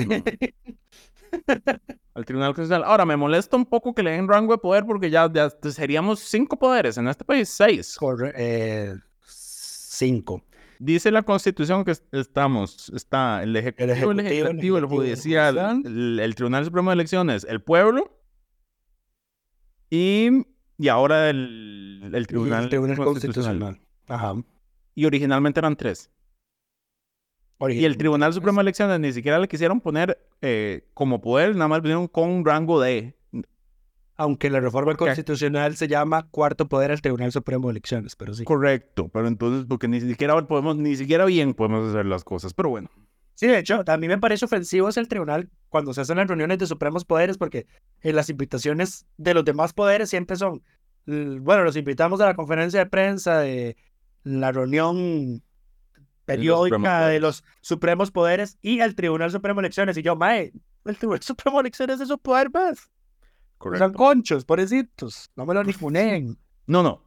al tribunal constitucional. Ahora, me molesta un poco que le den rango de poder porque ya, seríamos cinco poderes en este país, seis. Eh, cinco. Dice la Constitución que estamos, está el Ejecutivo, el, Legislativo, el, Judicial, el, Tribunal Supremo de Elecciones, el pueblo y, y ahora el, el Tribunal, Constitucional. Ajá. Y originalmente eran tres. Y el Tribunal Supremo de Elecciones ni siquiera le quisieron poner eh, como poder, nada más vinieron con un rango de aunque la reforma constitucional se llama cuarto poder al Tribunal Supremo de Elecciones, pero sí. Correcto, pero entonces, porque ni siquiera podemos, ni siquiera bien podemos hacer las cosas, pero bueno. Sí, de hecho, a mí me parece ofensivo es el tribunal cuando se hacen las reuniones de supremos poderes, porque en las invitaciones de los demás poderes siempre son, bueno, los invitamos a la conferencia de prensa de la reunión periódica de los supremos poderes y al Tribunal Supremo de Elecciones. Y yo, mae, el Tribunal [LAUGHS] Supremo de Elecciones es su poder más. Son conchos, pobrecitos. No me lo ninguneen. No, no.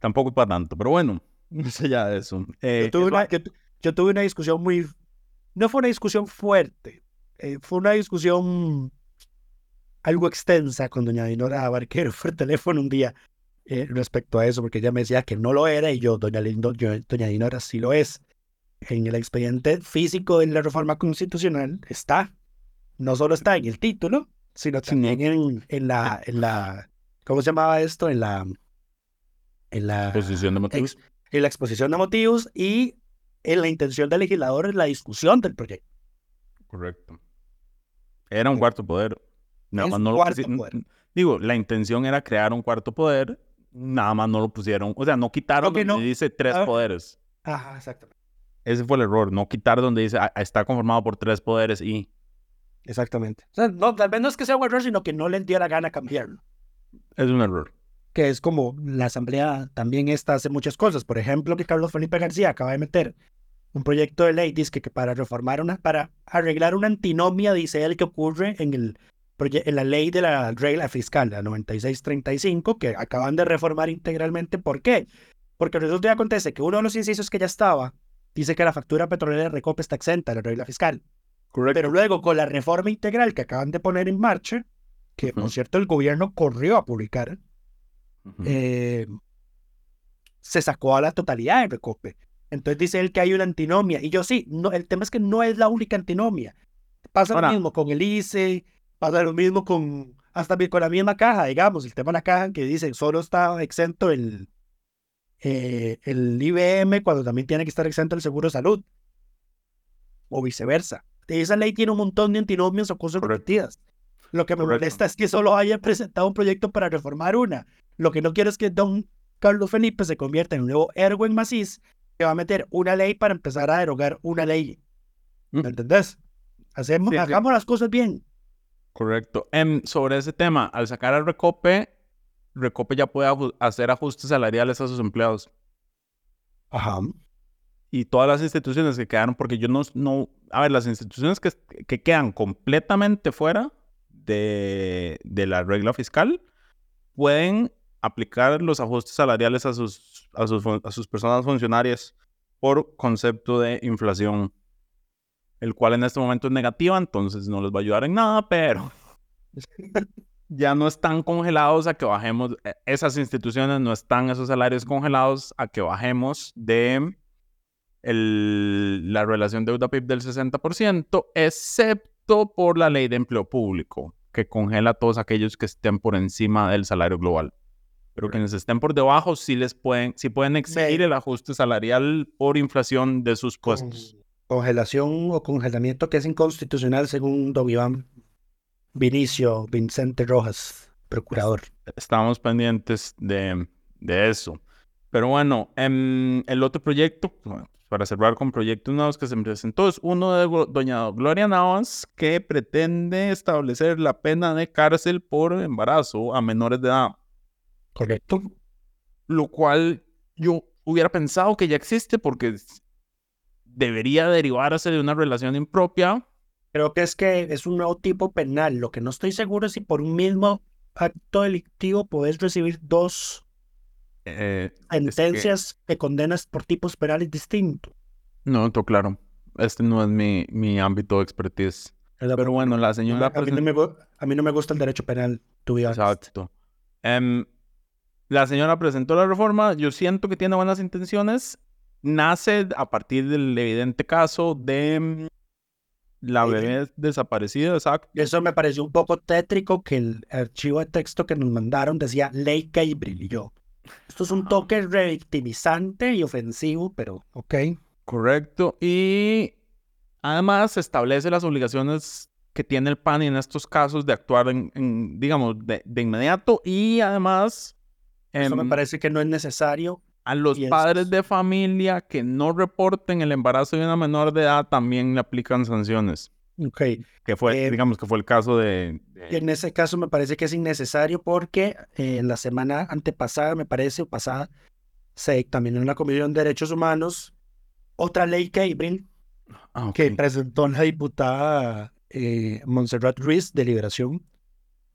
Tampoco para tanto, pero bueno, no sé ya de eso. Eh, yo, tuve una, discusión muy. No fue una discusión fuerte, eh, fue una discusión algo extensa con doña Dinora Barquero por [LAUGHS] teléfono un día eh, respecto a eso, porque ella me decía que no lo era y yo, doña, Lindo, doña Dinora, sí lo es. En el expediente físico de la reforma constitucional está, no solo está en el título, sino también en, en, la, en la, ¿cómo se llamaba esto? En la, en la exposición de motivos. en la exposición de motivos y en la intención del legislador en la discusión del proyecto. Correcto. Era un cuarto poder. Nada más no cuarto lo poder. Digo, la intención era crear un cuarto poder, nada más no lo pusieron, o sea, no quitaron donde no, dice tres ah, poderes. Ajá, exactamente. Ese fue el error, no quitar donde dice ah, está conformado por tres poderes y Exactamente. O sea, no, tal vez no es que sea un error, sino que no les dio la gana cambiarlo. Es un error. Que es como la Asamblea también está hace muchas cosas. Por ejemplo, que Carlos Felipe García acaba de meter un proyecto de ley, dice que, para reformar una, para arreglar una antinomia, dice él, que ocurre en, el, en la ley de la regla fiscal, la 9635, que acaban de reformar integralmente. ¿Por qué? Porque resulta y acontece que uno de los incisos que ya estaba dice que la factura petrolera de Recope está exenta de la regla fiscal. Pero luego, con la reforma integral que acaban de poner en marcha, que por cierto el gobierno corrió a publicar, eh, se sacó a la totalidad de Recope. Entonces dice él que hay una antinomia. Y yo sí, no, el tema es que no es la única antinomia. Pasa lo mismo con el ICE, pasa lo mismo con hasta con la misma caja, digamos, el tema de la caja que dice solo está exento el, eh, el IBM cuando también tiene que estar exento el seguro de salud. O viceversa. Esa ley tiene un montón de antinomios o cosas repetidas. Lo que me molesta es que solo haya presentado un proyecto para reformar una. Lo que no quiero es que don Carlos Felipe se convierta en un nuevo Erwin Macís que va a meter una ley para empezar a derogar una ley. ¿Me mm. entendés? Hacemos, hagamos las cosas bien. Correcto. Em, sobre ese tema, al sacar al Recope, Recope ya puede hacer ajustes salariales a sus empleados. Ajá y todas las instituciones que quedaron, porque yo no, no a ver, las instituciones que, que quedan completamente fuera de, de, la regla fiscal pueden aplicar los ajustes salariales a sus, a sus, personas funcionarias por concepto de inflación, el cual en este momento es negativa, entonces no les va a ayudar en nada, pero [LAUGHS] ya no están congelados a que bajemos, e, esas instituciones no están esos salarios congelados a que bajemos de la relación deuda-PIB del 60%, excepto por la ley de empleo público, que congela a todos aquellos que estén por encima del salario global. Pero quienes estén por debajo sí les pueden, sí pueden exigir el ajuste salarial por inflación de sus puestos. Congelación o congelamiento que es inconstitucional según don Iván Vinicio Vicente Rojas, procurador. Estamos pendientes de, de eso. Pero bueno, en em, el otro proyecto, para cerrar con proyectos nuevos que se presentó, es uno de doña Gloria Navas que pretende establecer la pena de cárcel por embarazo a menores de edad. Correcto. Lo cual yo hubiera pensado que ya existe porque debería derivarse de una relación impropia. Creo que es que es un nuevo tipo penal. Lo que no estoy seguro es si por un mismo acto delictivo puedes recibir dos eh, sentencias que... condenas por tipos penales distintos. No, todo claro. Este no es mi, mi ámbito de expertise. Pero bueno, la señora... A, mí no me, a mí no me gusta el derecho penal, tu Exacto. Um, la señora presentó la reforma. Yo siento que tiene buenas intenciones. nace a partir del evidente caso de mm, la bebé desaparecida, exacto. Eso me pareció un poco tétrico que el archivo de texto que nos mandaron decía Ley Gabriel y yo. Esto es un toque revictimizante y ofensivo, pero ok. Correcto. Y además establece las obligaciones que tiene el PAN en estos casos de actuar en, digamos, de, inmediato y además... Eso me em, parece que no es necesario. A los padres de familia que no reporten el embarazo de una menor de edad también le aplican sanciones. Ok. Que fue, eh, digamos, que fue el caso de, En ese caso me parece que es innecesario porque eh, la semana antepasada, me parece, o pasada, se dictaminó en la Comisión de Derechos Humanos otra ley que ah, que presentó la diputada eh, Montserrat Ruiz de Liberación,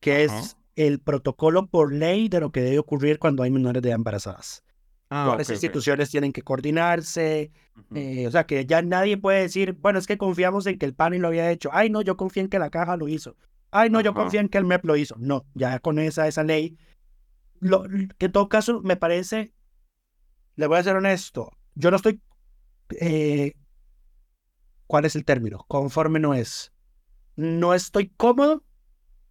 que es el protocolo por ley de lo que debe ocurrir cuando hay menores de embarazadas. Ah, las instituciones tienen que coordinarse, eh, o sea que ya nadie puede decir, bueno, es que confiamos en que el PANI lo había hecho, ay no, yo confío en que la caja lo hizo, ay no, yo confío en que el MEP lo hizo, no, ya con esa, esa ley, lo, que en todo caso me parece, le voy a ser honesto, yo no estoy, eh, ¿cuál es el término? Conforme no es, no estoy cómodo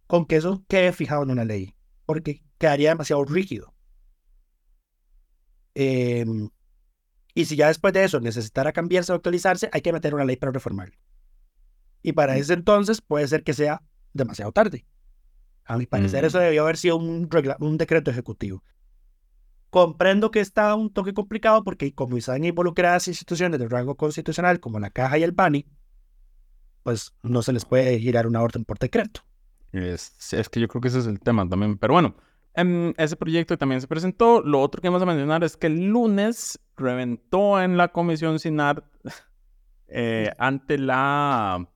con que eso quede fijado en una ley, porque quedaría demasiado rígido. Em, y si ya después de eso necesitara cambiarse o actualizarse, hay que meter una ley para reformarlo. Y para ese entonces puede ser que sea demasiado tarde. A mi parecer, eso debió haber sido un, un decreto ejecutivo. Comprendo que está un toque complicado porque, como están involucradas instituciones de rango constitucional como la Caja y el PANI, pues no se les puede girar una orden por decreto. Es, es que yo creo que ese es el tema también. Pero bueno, en ese proyecto también se presentó. Lo otro que vamos a mencionar es que el lunes reventó en la comisión SINAR [LAUGHS] eh, ante la...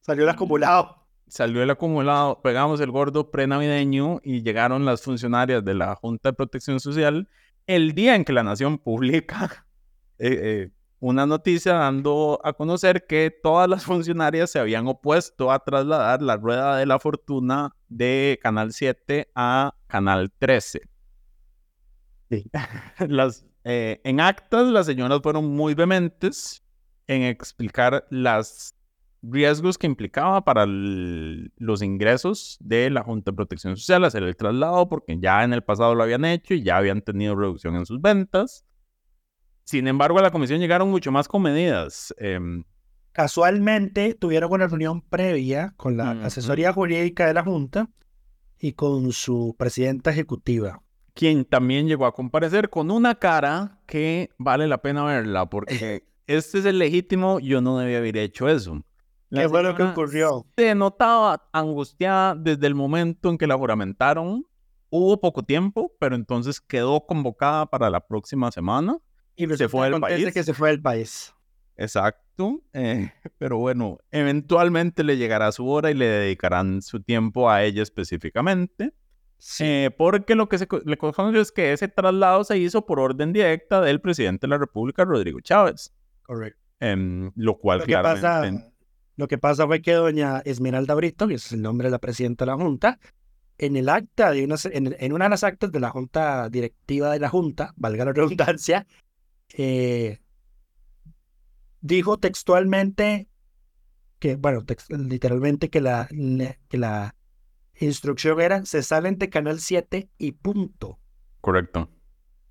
Salió el acumulado. Salió el acumulado, pegamos el gordo prenavideño y llegaron las funcionarias de la Junta de Protección Social el día en que la Nación publica [LAUGHS] eh, eh, una noticia dando a conocer que todas las funcionarias se habían opuesto a trasladar la rueda de la fortuna de Canal 7 a Canal 13. [LAUGHS] Las, eh, en actas, las señoras fueron muy vehementes en explicar los riesgos que implicaba para los ingresos de la Junta de Protección Social hacer el traslado, porque ya en el pasado lo habían hecho y ya habían tenido reducción en sus ventas. Sin embargo, a la comisión llegaron mucho más con medidas. Em, Casualmente tuvieron una reunión previa con la asesoría jurídica de la Junta y con su presidenta ejecutiva. Quien también llegó a comparecer con una cara que vale la pena verla, porque [LAUGHS] este es el legítimo, yo no debía haber hecho eso. ¿Qué fue lo que ocurrió? Se notaba angustiada desde el momento en que la juramentaron. Hubo poco tiempo, pero entonces quedó convocada para la próxima semana. Y se fue del país. que se fue del país. Exacto. Eh, [LAUGHS] pero bueno, eventualmente le llegará su hora y le dedicarán su tiempo a ella específicamente. Eh, porque lo que se le conoce es que ese traslado se hizo por orden directa del presidente de la República, Rodrigo Chávez. Correcto. Em, lo cual lo que, pasa, lo que pasa fue que doña Esmeralda Brito, que es el nombre de la presidenta de la Junta, en el acta de una, en, en, una de las actas de la Junta Directiva de la Junta, valga la [LAUGHS] redundancia, eh, dijo textualmente que, bueno, literalmente que la, que la instrucción era se salen de Canal 7 y punto. Correcto.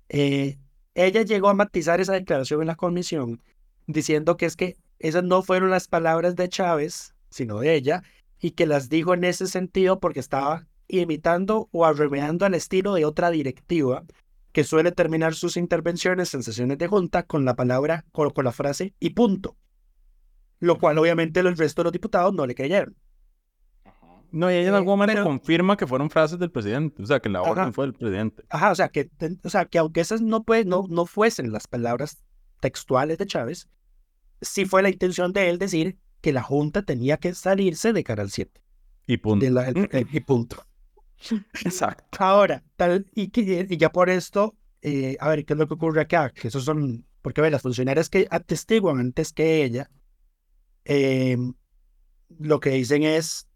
Eh, ella llegó a matizar esa declaración en la comisión diciendo que es que esas no fueron las palabras de Chávez, sino de ella, y que las dijo en ese sentido porque estaba imitando o arremeando al estilo de otra directiva que suele terminar sus intervenciones en sesiones de junta con la palabra, con, la frase y punto. Lo cual obviamente el resto de los diputados no le creyeron. No, y ella en algún eh, momento confirma que fueron frases del presidente, o sea, que la orden fue del presidente. Ajá, o sea, que, o sea, que aunque esas no, pues, no, no fuesen las palabras textuales de Chávez, sí fue la intención de él decir que la Junta tenía que salirse de Canal 7. Y punto. y punto. [LAUGHS] Exacto. Ahora, tal, y, y ya por esto, eh, a ver, ¿qué es lo que ocurre acá? Que esos son, porque ve, las funcionarias que atestiguan antes que ella, em, lo que dicen es,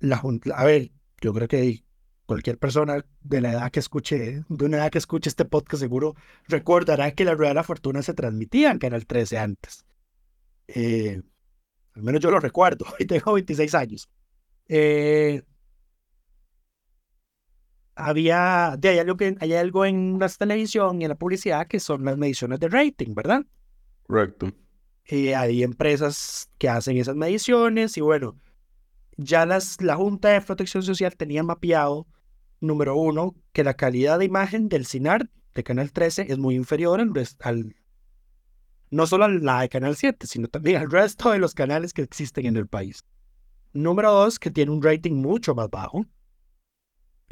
la Junta, a ver, yo creo que cualquier persona de la edad que escuche, de una edad que escuche este podcast seguro recordará que la Rueda de la Fortuna se transmitía en Canal 13 antes. Eh, al menos yo lo recuerdo, [LAUGHS] y tengo 26 años. Eh, había, de, hay, algo que, hay algo en la televisión y en la publicidad que son las mediciones de rating, ¿verdad? Correcto. Y hay empresas que hacen esas mediciones y bueno, ya las, la Junta de Protección Social tenía mapeado, número uno, que la calidad de imagen del CINAR de Canal 13 es muy inferior al, al no solo a la de Canal 7, sino también al resto de los canales que existen en el país. Número dos, que tiene un rating mucho más bajo.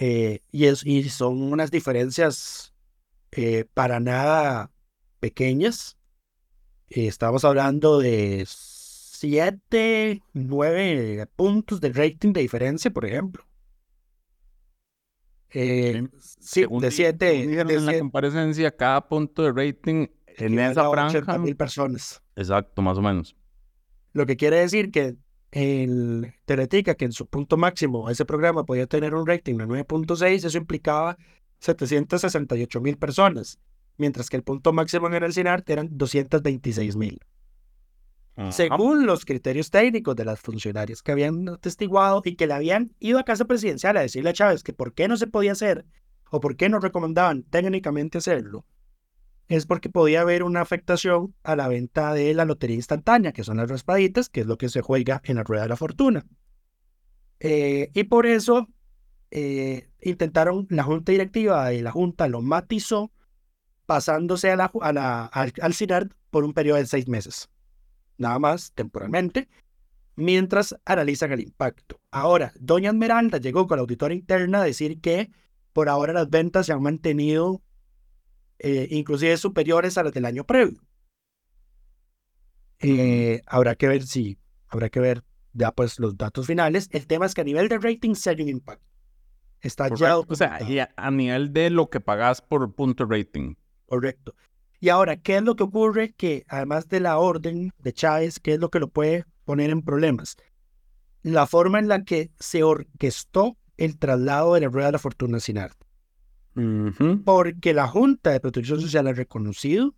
Eh, y, es, y son unas diferencias eh, para nada pequeñas. Eh, estamos hablando de 7, 9 puntos de rating de diferencia, por ejemplo. Eh, sí, de 7. En la comparecencia, cada punto de rating en esa franja. mil personas. Exacto, más o menos. Lo que quiere decir que el Teletica, que en su punto máximo ese programa podía tener un rating de 9.6, eso implicaba 768 mil personas, mientras que el punto máximo en el CINART eran 226 mil. Según los criterios técnicos de las funcionarias que habían atestiguado y que le habían ido a casa presidencial a decirle a Chávez que por qué no se podía hacer o por qué no recomendaban técnicamente hacerlo, es porque podía haber una afectación a la venta de la lotería instantánea, que son las raspaditas, que es lo que se juega en la rueda de la fortuna. Eh, y por eso eh, intentaron, la junta directiva y la junta lo matizó, pasándose a la, al, al CINAR por un periodo de seis meses nada más temporalmente, mientras analizan el impacto. Ahora, Doña Esmeralda llegó con la auditora interna a decir que por ahora las ventas se han mantenido eh, inclusive superiores a las del año previo. Eh, habrá que ver si, habrá que ver ya pues los datos finales. El tema es que a nivel de rating se hay un impacto. Está ya. O sea, a nivel de lo que pagas por punto rating. Correcto. Y ahora, ¿qué es lo que ocurre? Que además de la orden de Chávez, ¿qué es lo que lo puede poner en problemas? La forma en la que se orquestó el traslado de la rueda de la fortuna sin arte. Porque la Junta de Protección Social ha reconocido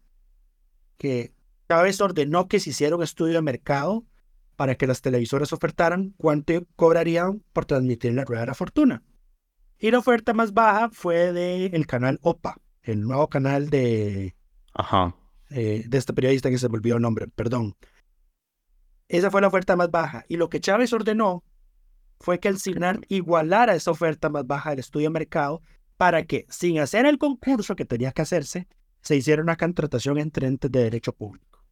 que Chávez ordenó que se hiciera un estudio de mercado para que las televisoras ofertaran cuánto cobrarían por transmitir la rueda de la fortuna. Y la oferta más baja fue del canal OPA, el nuevo canal de Ajá. Eh, de este periodista que se me olvidó el nombre, perdón. Esa fue la oferta más baja. Y lo que Chávez ordenó fue que el CINAR igualara esa oferta más baja del estudio de mercado para que, sin hacer el concurso que tenía que hacerse, se hiciera una contratación entre entes de derecho público.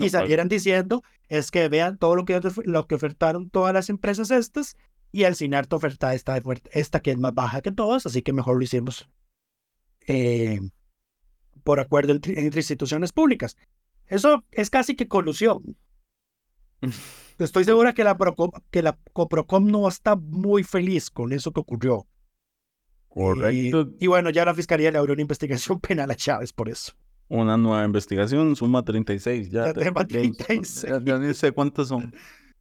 y salieran diciendo, es que vean todo lo que, lo que ofertaron todas las empresas estas, y el CINAR te oferta esta, esta que es más baja que todos, así que mejor lo hicimos eh, por acuerdo entre, instituciones públicas. Eso es casi que colusión. [LAUGHS] Estoy segura que la, Procom, que la Coprocom no está muy feliz con eso que ocurrió. Correcto. Y, bueno, ya la Fiscalía le abrió una investigación [LAUGHS] penal a Chávez por eso. Una nueva investigación, suma 36. Ya, ya, 36. Ya, no sé cuántos son.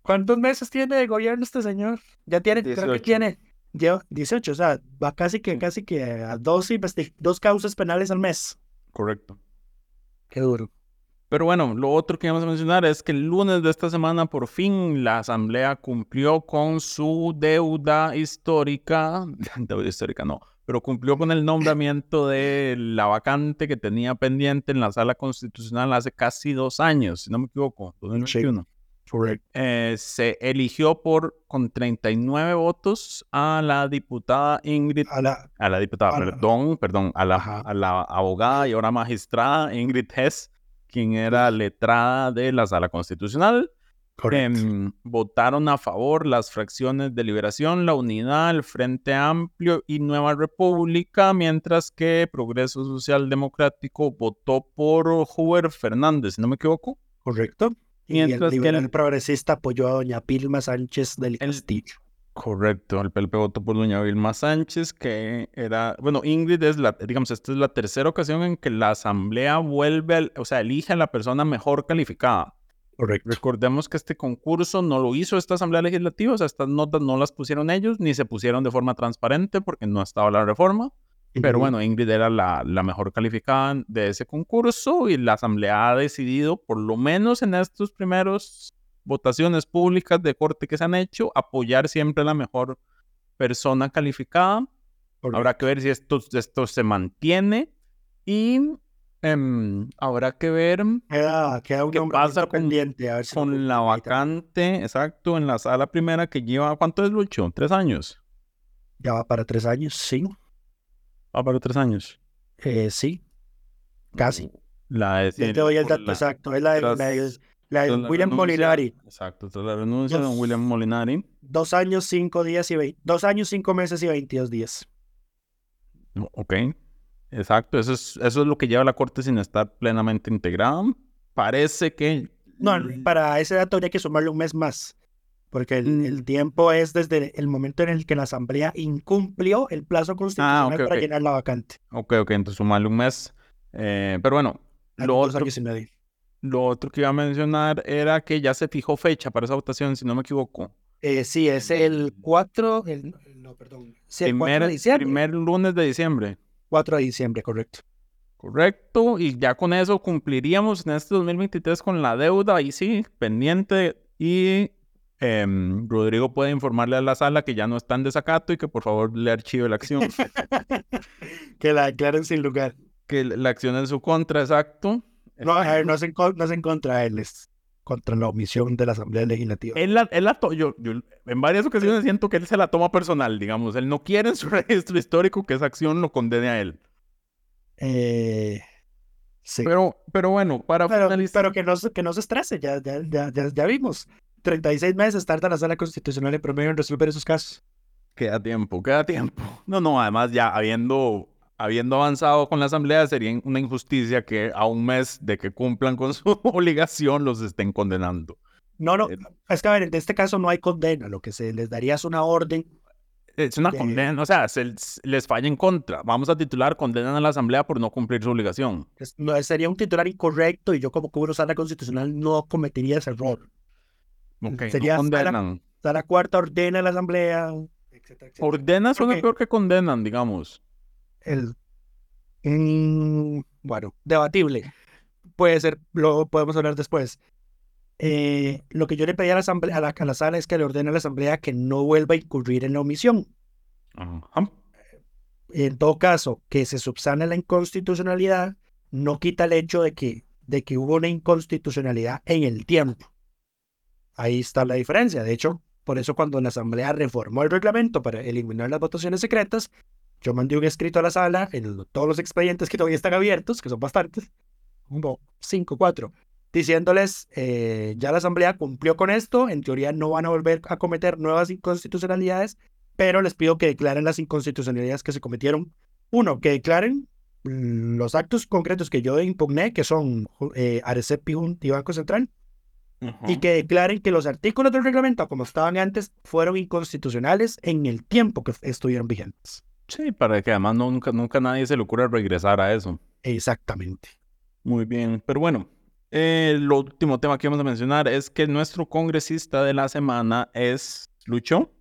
¿Cuántos meses tiene de gobierno este señor? Ya tiene, 18. creo que tiene, lleva 18, o sea, va casi que, casi que a dos, dos causas penales al mes. Correcto. Qué duro. Pero bueno, lo otro que vamos a mencionar es que el lunes de esta semana por fin la Asamblea cumplió con su deuda histórica, [LAUGHS] deuda histórica no, pero cumplió con el nombramiento de la vacante que tenía pendiente en la sala constitucional hace casi dos años, si no me equivoco, 2021. Eh, se eligió por con 39 votos a la diputada Ingrid, a la, a la diputada, perdón, perdón, a la, a la abogada y ahora magistrada Ingrid Hess, quien era letrada de la sala constitucional. Eh, votaron a favor las fracciones de Liberación, la Unidad, el Frente Amplio y Nueva República, mientras que Progreso Social Democrático votó por Hoover Fernández, si no me equivoco. Correcto. Mientras y el, progresista apoyó a doña Pilma Sánchez del Castillo. Correcto, el PLP votó por doña Vilma Sánchez, que era, bueno, Ingrid es la, digamos, esta es la tercera ocasión en que la asamblea vuelve, o sea, elige a la persona mejor calificada. Correcto. Recordemos que este concurso no lo hizo esta Asamblea Legislativa, o sea, estas notas no las pusieron ellos, ni se pusieron de forma transparente porque no estaba la reforma. Pero bueno, Ingrid era la, la, mejor calificada de ese concurso y la Asamblea ha decidido, por lo menos en estos primeros votaciones públicas de corte que se han hecho, apoyar siempre la mejor persona calificada. Habrá que ver si esto, esto se mantiene y eh, habrá que ver queda, queda qué pasa con, pendiente, a ver si con la vacante, exacto, en la sala primera que lleva, ¿cuánto es Lucho? ¿Tres años? Ya va para tres años, sí. ¿Va para tres años? Eh, sí, casi. La de, Yo te doy el dato la- exacto, es la de, tras- la de- la de la William renuncia- Molinari. Exacto, tras la renuncia de William Molinari. Dos años, cinco días y veinte, dos años, cinco meses y veintidós días. Ok, exacto, eso es, eso es lo que lleva la Corte sin estar plenamente integrada. Parece que... No, para ese dato habría que sumarle un mes más, porque el, Mm. el tiempo es desde el momento en el que la Asamblea incumplió el plazo constitucional Ah, para llenar la vacante. Ok, ok, entonces sumarle un mes. Eh, pero bueno, lo otro, años y medio. Lo otro que iba a mencionar era que ya se fijó fecha para esa votación, si no me equivoco. Eh, sí, es el 4, el, no, perdón, sí, el 4 primer, de diciembre. primer lunes de diciembre. 4 de diciembre, correcto. Correcto, y ya con eso cumpliríamos en este 2023 con la deuda, y sí, pendiente, y em, Rodrigo puede informarle a la sala que ya no está en desacato y que por favor le archive la acción, [LAUGHS] que la declaren sin lugar. que la acción en su contra, exacto. No, a ver, no es en, no es en contra de él, es contra la omisión de la Asamblea Legislativa. Él la, él la to- yo, yo en varias ocasiones siento que él se la toma personal, digamos, él no quiere en su [LAUGHS] registro histórico que esa acción lo condene a él. Eh, sí. Pero, pero bueno, para Pero, finalizar... pero que, no, se- que no se estrese, ya, ya, ya, ya, ya vimos. 36 meses tarda la sala constitucional en promedio en resolver esos casos. Queda tiempo, queda tiempo. No, no, además ya habiendo, habiendo avanzado con la asamblea sería una injusticia que a un mes de que cumplan con [LAUGHS] su obligación los estén condenando. No, no, Eh, es que a ver, en este caso no hay condena, lo que se les daría es una orden. Es una De- condena, o sea, se- les falla en contra. Vamos a titular condenan a la asamblea por no cumplir su obligación. es- no, sería un titular incorrecto y yo como una sala constitucional no cometería ese error. Sería no sala- condenan. Sala cuarta ordena a la asamblea, etcétera, etcétera. Ordena suena Porque- peor que condenan, digamos. El, bueno, debatible. Puede ser, lo podemos hablar después. Eh, lo que yo le pedí a la, asamblea, a, la, a la sala es que le ordene a la asamblea que no vuelva a incurrir en la omisión. Ajá. En todo caso, que se subsane la inconstitucionalidad no quita el hecho de que, de que hubo una inconstitucionalidad en el tiempo. Ahí está la diferencia. De hecho, por eso cuando la Asamblea reformó el reglamento para eliminar las votaciones secretas, yo mandé un escrito a la sala en todos los expedientes que todavía están abiertos, que son bastantes, como cinco, cuatro, diciéndoles, eh, ya la Asamblea cumplió con esto, en teoría no van a volver a cometer nuevas inconstitucionalidades, pero les pido que declaren las inconstitucionalidades que se cometieron. Uno, que declaren los actos concretos que yo impugné, que son eh, Arecep y Banco Central, y que declaren que los artículos del reglamento, como estaban antes, fueron inconstitucionales en el tiempo que estuvieron vigentes. Sí, para que además no- nunca, nunca nadie se le ocurra regresar a eso. Exactamente. Muy bien, pero bueno, eh, el último tema que vamos a mencionar es que nuestro congresista de la semana es Lucho.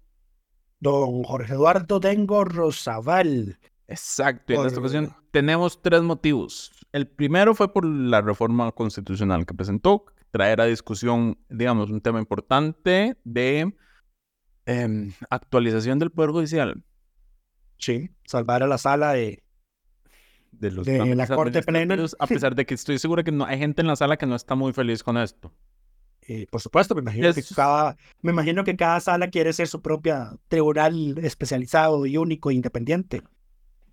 Don Jorge Eduardo Dengo Rosabal. Exacto, y en esta ocasión tenemos tres motivos. El primero fue por la reforma constitucional que presentó, traer a discusión, digamos, un tema importante de em, actualización del Poder Judicial. Sí. Salvar a la sala de... De, los De la Corte Plena. A [LAUGHS] pesar de que estoy seguro que no, hay gente en la sala que no está muy feliz con esto. eh, por supuesto, me imagino, que cada, me imagino que cada sala quiere ser su propia tribunal especializado y único e independiente.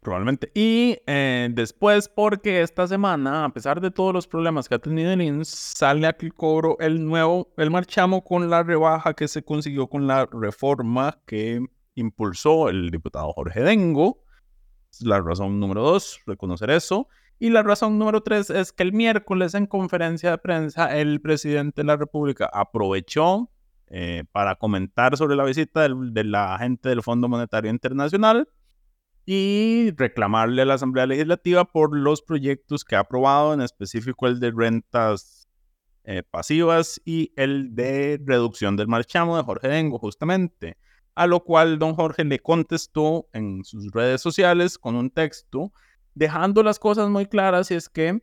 Probablemente. Y eh, después, porque esta semana, a pesar de todos los problemas que ha tenido el INS, sale a que cobro el nuevo, el marchamo con la rebaja que se consiguió con la reforma que impulsó el diputado Jorge Dengo. La razón número dos, reconocer eso. Y la razón número tres es que el miércoles en conferencia de prensa el presidente de la República aprovechó eh, para comentar sobre la visita del- de la gente del Fondo Monetario Internacional y reclamarle a la Asamblea Legislativa por los proyectos que ha aprobado, en específico el de rentas eh, pasivas y el de reducción del marchamo de Jorge Dengo, justamente. A lo cual don Jorge le contestó en sus redes sociales con un texto, dejando las cosas muy claras y es que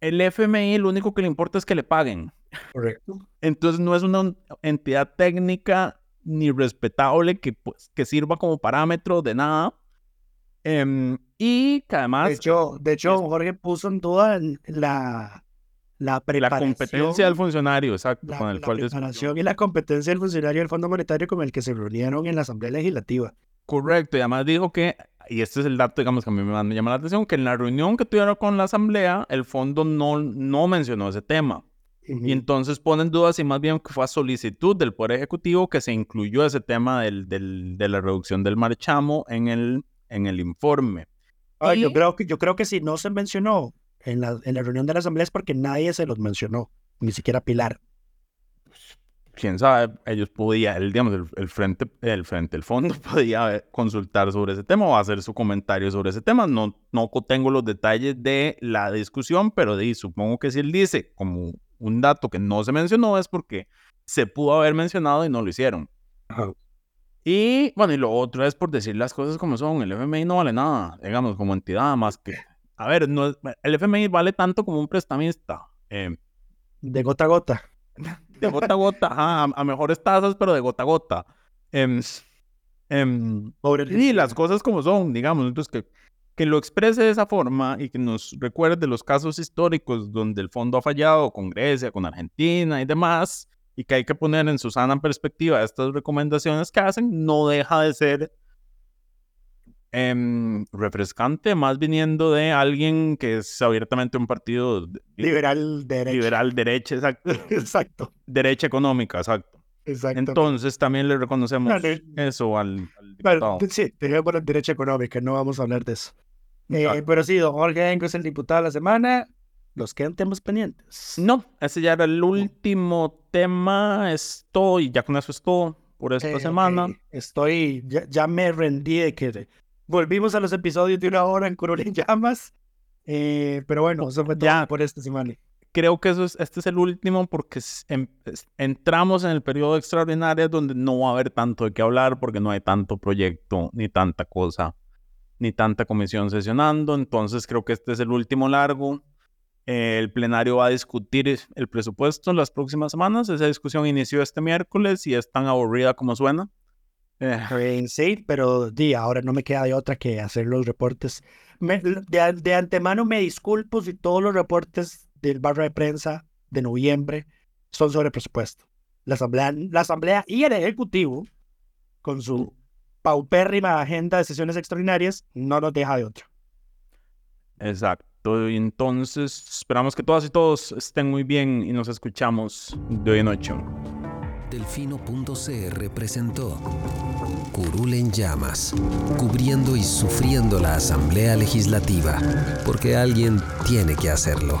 el FMI lo único que le importa es que le paguen. Correcto. Entonces no es una entidad técnica ni respetable que, pues, que sirva como parámetro de nada. Em, y que además... De hecho, de hecho Jorge puso en duda la, la preparación. La competencia del funcionario, exacto. La, con el la cual preparación y la competencia del funcionario del Fondo Monetario con el que se reunieron en la Asamblea Legislativa. Correcto, y además dijo que, y este es el dato, digamos, que a mí me llama la atención, que en la reunión que tuvieron con la Asamblea, el fondo no, no mencionó ese tema. Y entonces ponen dudas y más bien que fue a solicitud del Poder Ejecutivo que se incluyó ese tema del, del, de la reducción del marchamo en el, en el informe. Ah, yo, creo que, yo creo que si no se mencionó en la, en la reunión de la Asamblea es porque nadie se los mencionó, ni siquiera Pilar. Quién sabe, ellos podían, el, digamos, el, el, frente, el frente, el fondo [LAUGHS] podía consultar sobre ese tema o hacer su comentario sobre ese tema. No, no tengo los detalles de la discusión, pero de, supongo que si él dice como un dato que no se mencionó es porque se pudo haber mencionado y no lo hicieron. Y bueno, y lo otro es por decir las cosas como son. El FMI no vale nada, digamos, como entidad más que. A ver, no el FMI vale tanto como un prestamista. Eh, de gota a gota. De gota a gota, ajá, a, mejores tasas, pero de gota a gota. Eh, eh, y las cosas como son, digamos. Entonces, que que lo exprese de esa forma y que nos recuerde los casos históricos donde el fondo ha fallado con Grecia, con Argentina y demás, y que hay que poner en su sana perspectiva estas recomendaciones que hacen, no deja de ser eh, refrescante, más viniendo de alguien que es abiertamente un partido liberal derecha. Liberal derecha, exacto. [LAUGHS] exacto. Derecha económica, exacto. Exacto. Entonces también le reconocemos no, le... eso al, al diputado. Bueno, sí, dejemos la derecha económica, no vamos a hablar de eso. Eh, pero sí, don Jorge Enco es el diputado de la semana. ¿Los quedan temas pendientes? No, ese ya era el último tema. Estoy, ya con eso es todo por esta Eh, semana. ok. Estoy, ya, ya me rendí de que volvimos a los episodios de una hora en Curul en Llamas. Eh, pero bueno, eso fue todo Ya. por esta semana. Creo que eso es, este es el último porque es- em- entramos en el periodo extraordinario donde no va a haber tanto de qué hablar porque no hay tanto proyecto ni tanta cosa ni tanta comisión sesionando. Entonces creo que este es el último largo. Eh, el plenario va a discutir el presupuesto en las próximas semanas. Esa discusión inició este miércoles y es tan aburrida como suena. Eh, sí, pero di, ahora no me queda de otra que hacer los reportes. Me- de, de antemano me disculpo si todos los reportes del barra de prensa de noviembre son sobre presupuesto. La asamblea, la asamblea y el ejecutivo, con su paupérrima agenda de sesiones extraordinarias, no nos deja de otra. exacto. Y entonces esperamos que todas y todos estén muy bien y nos escuchamos de hoy en ocho. Delfino.cr presentó Curul en llamas, cubriendo y sufriendo la Asamblea Legislativa, porque alguien tiene que hacerlo.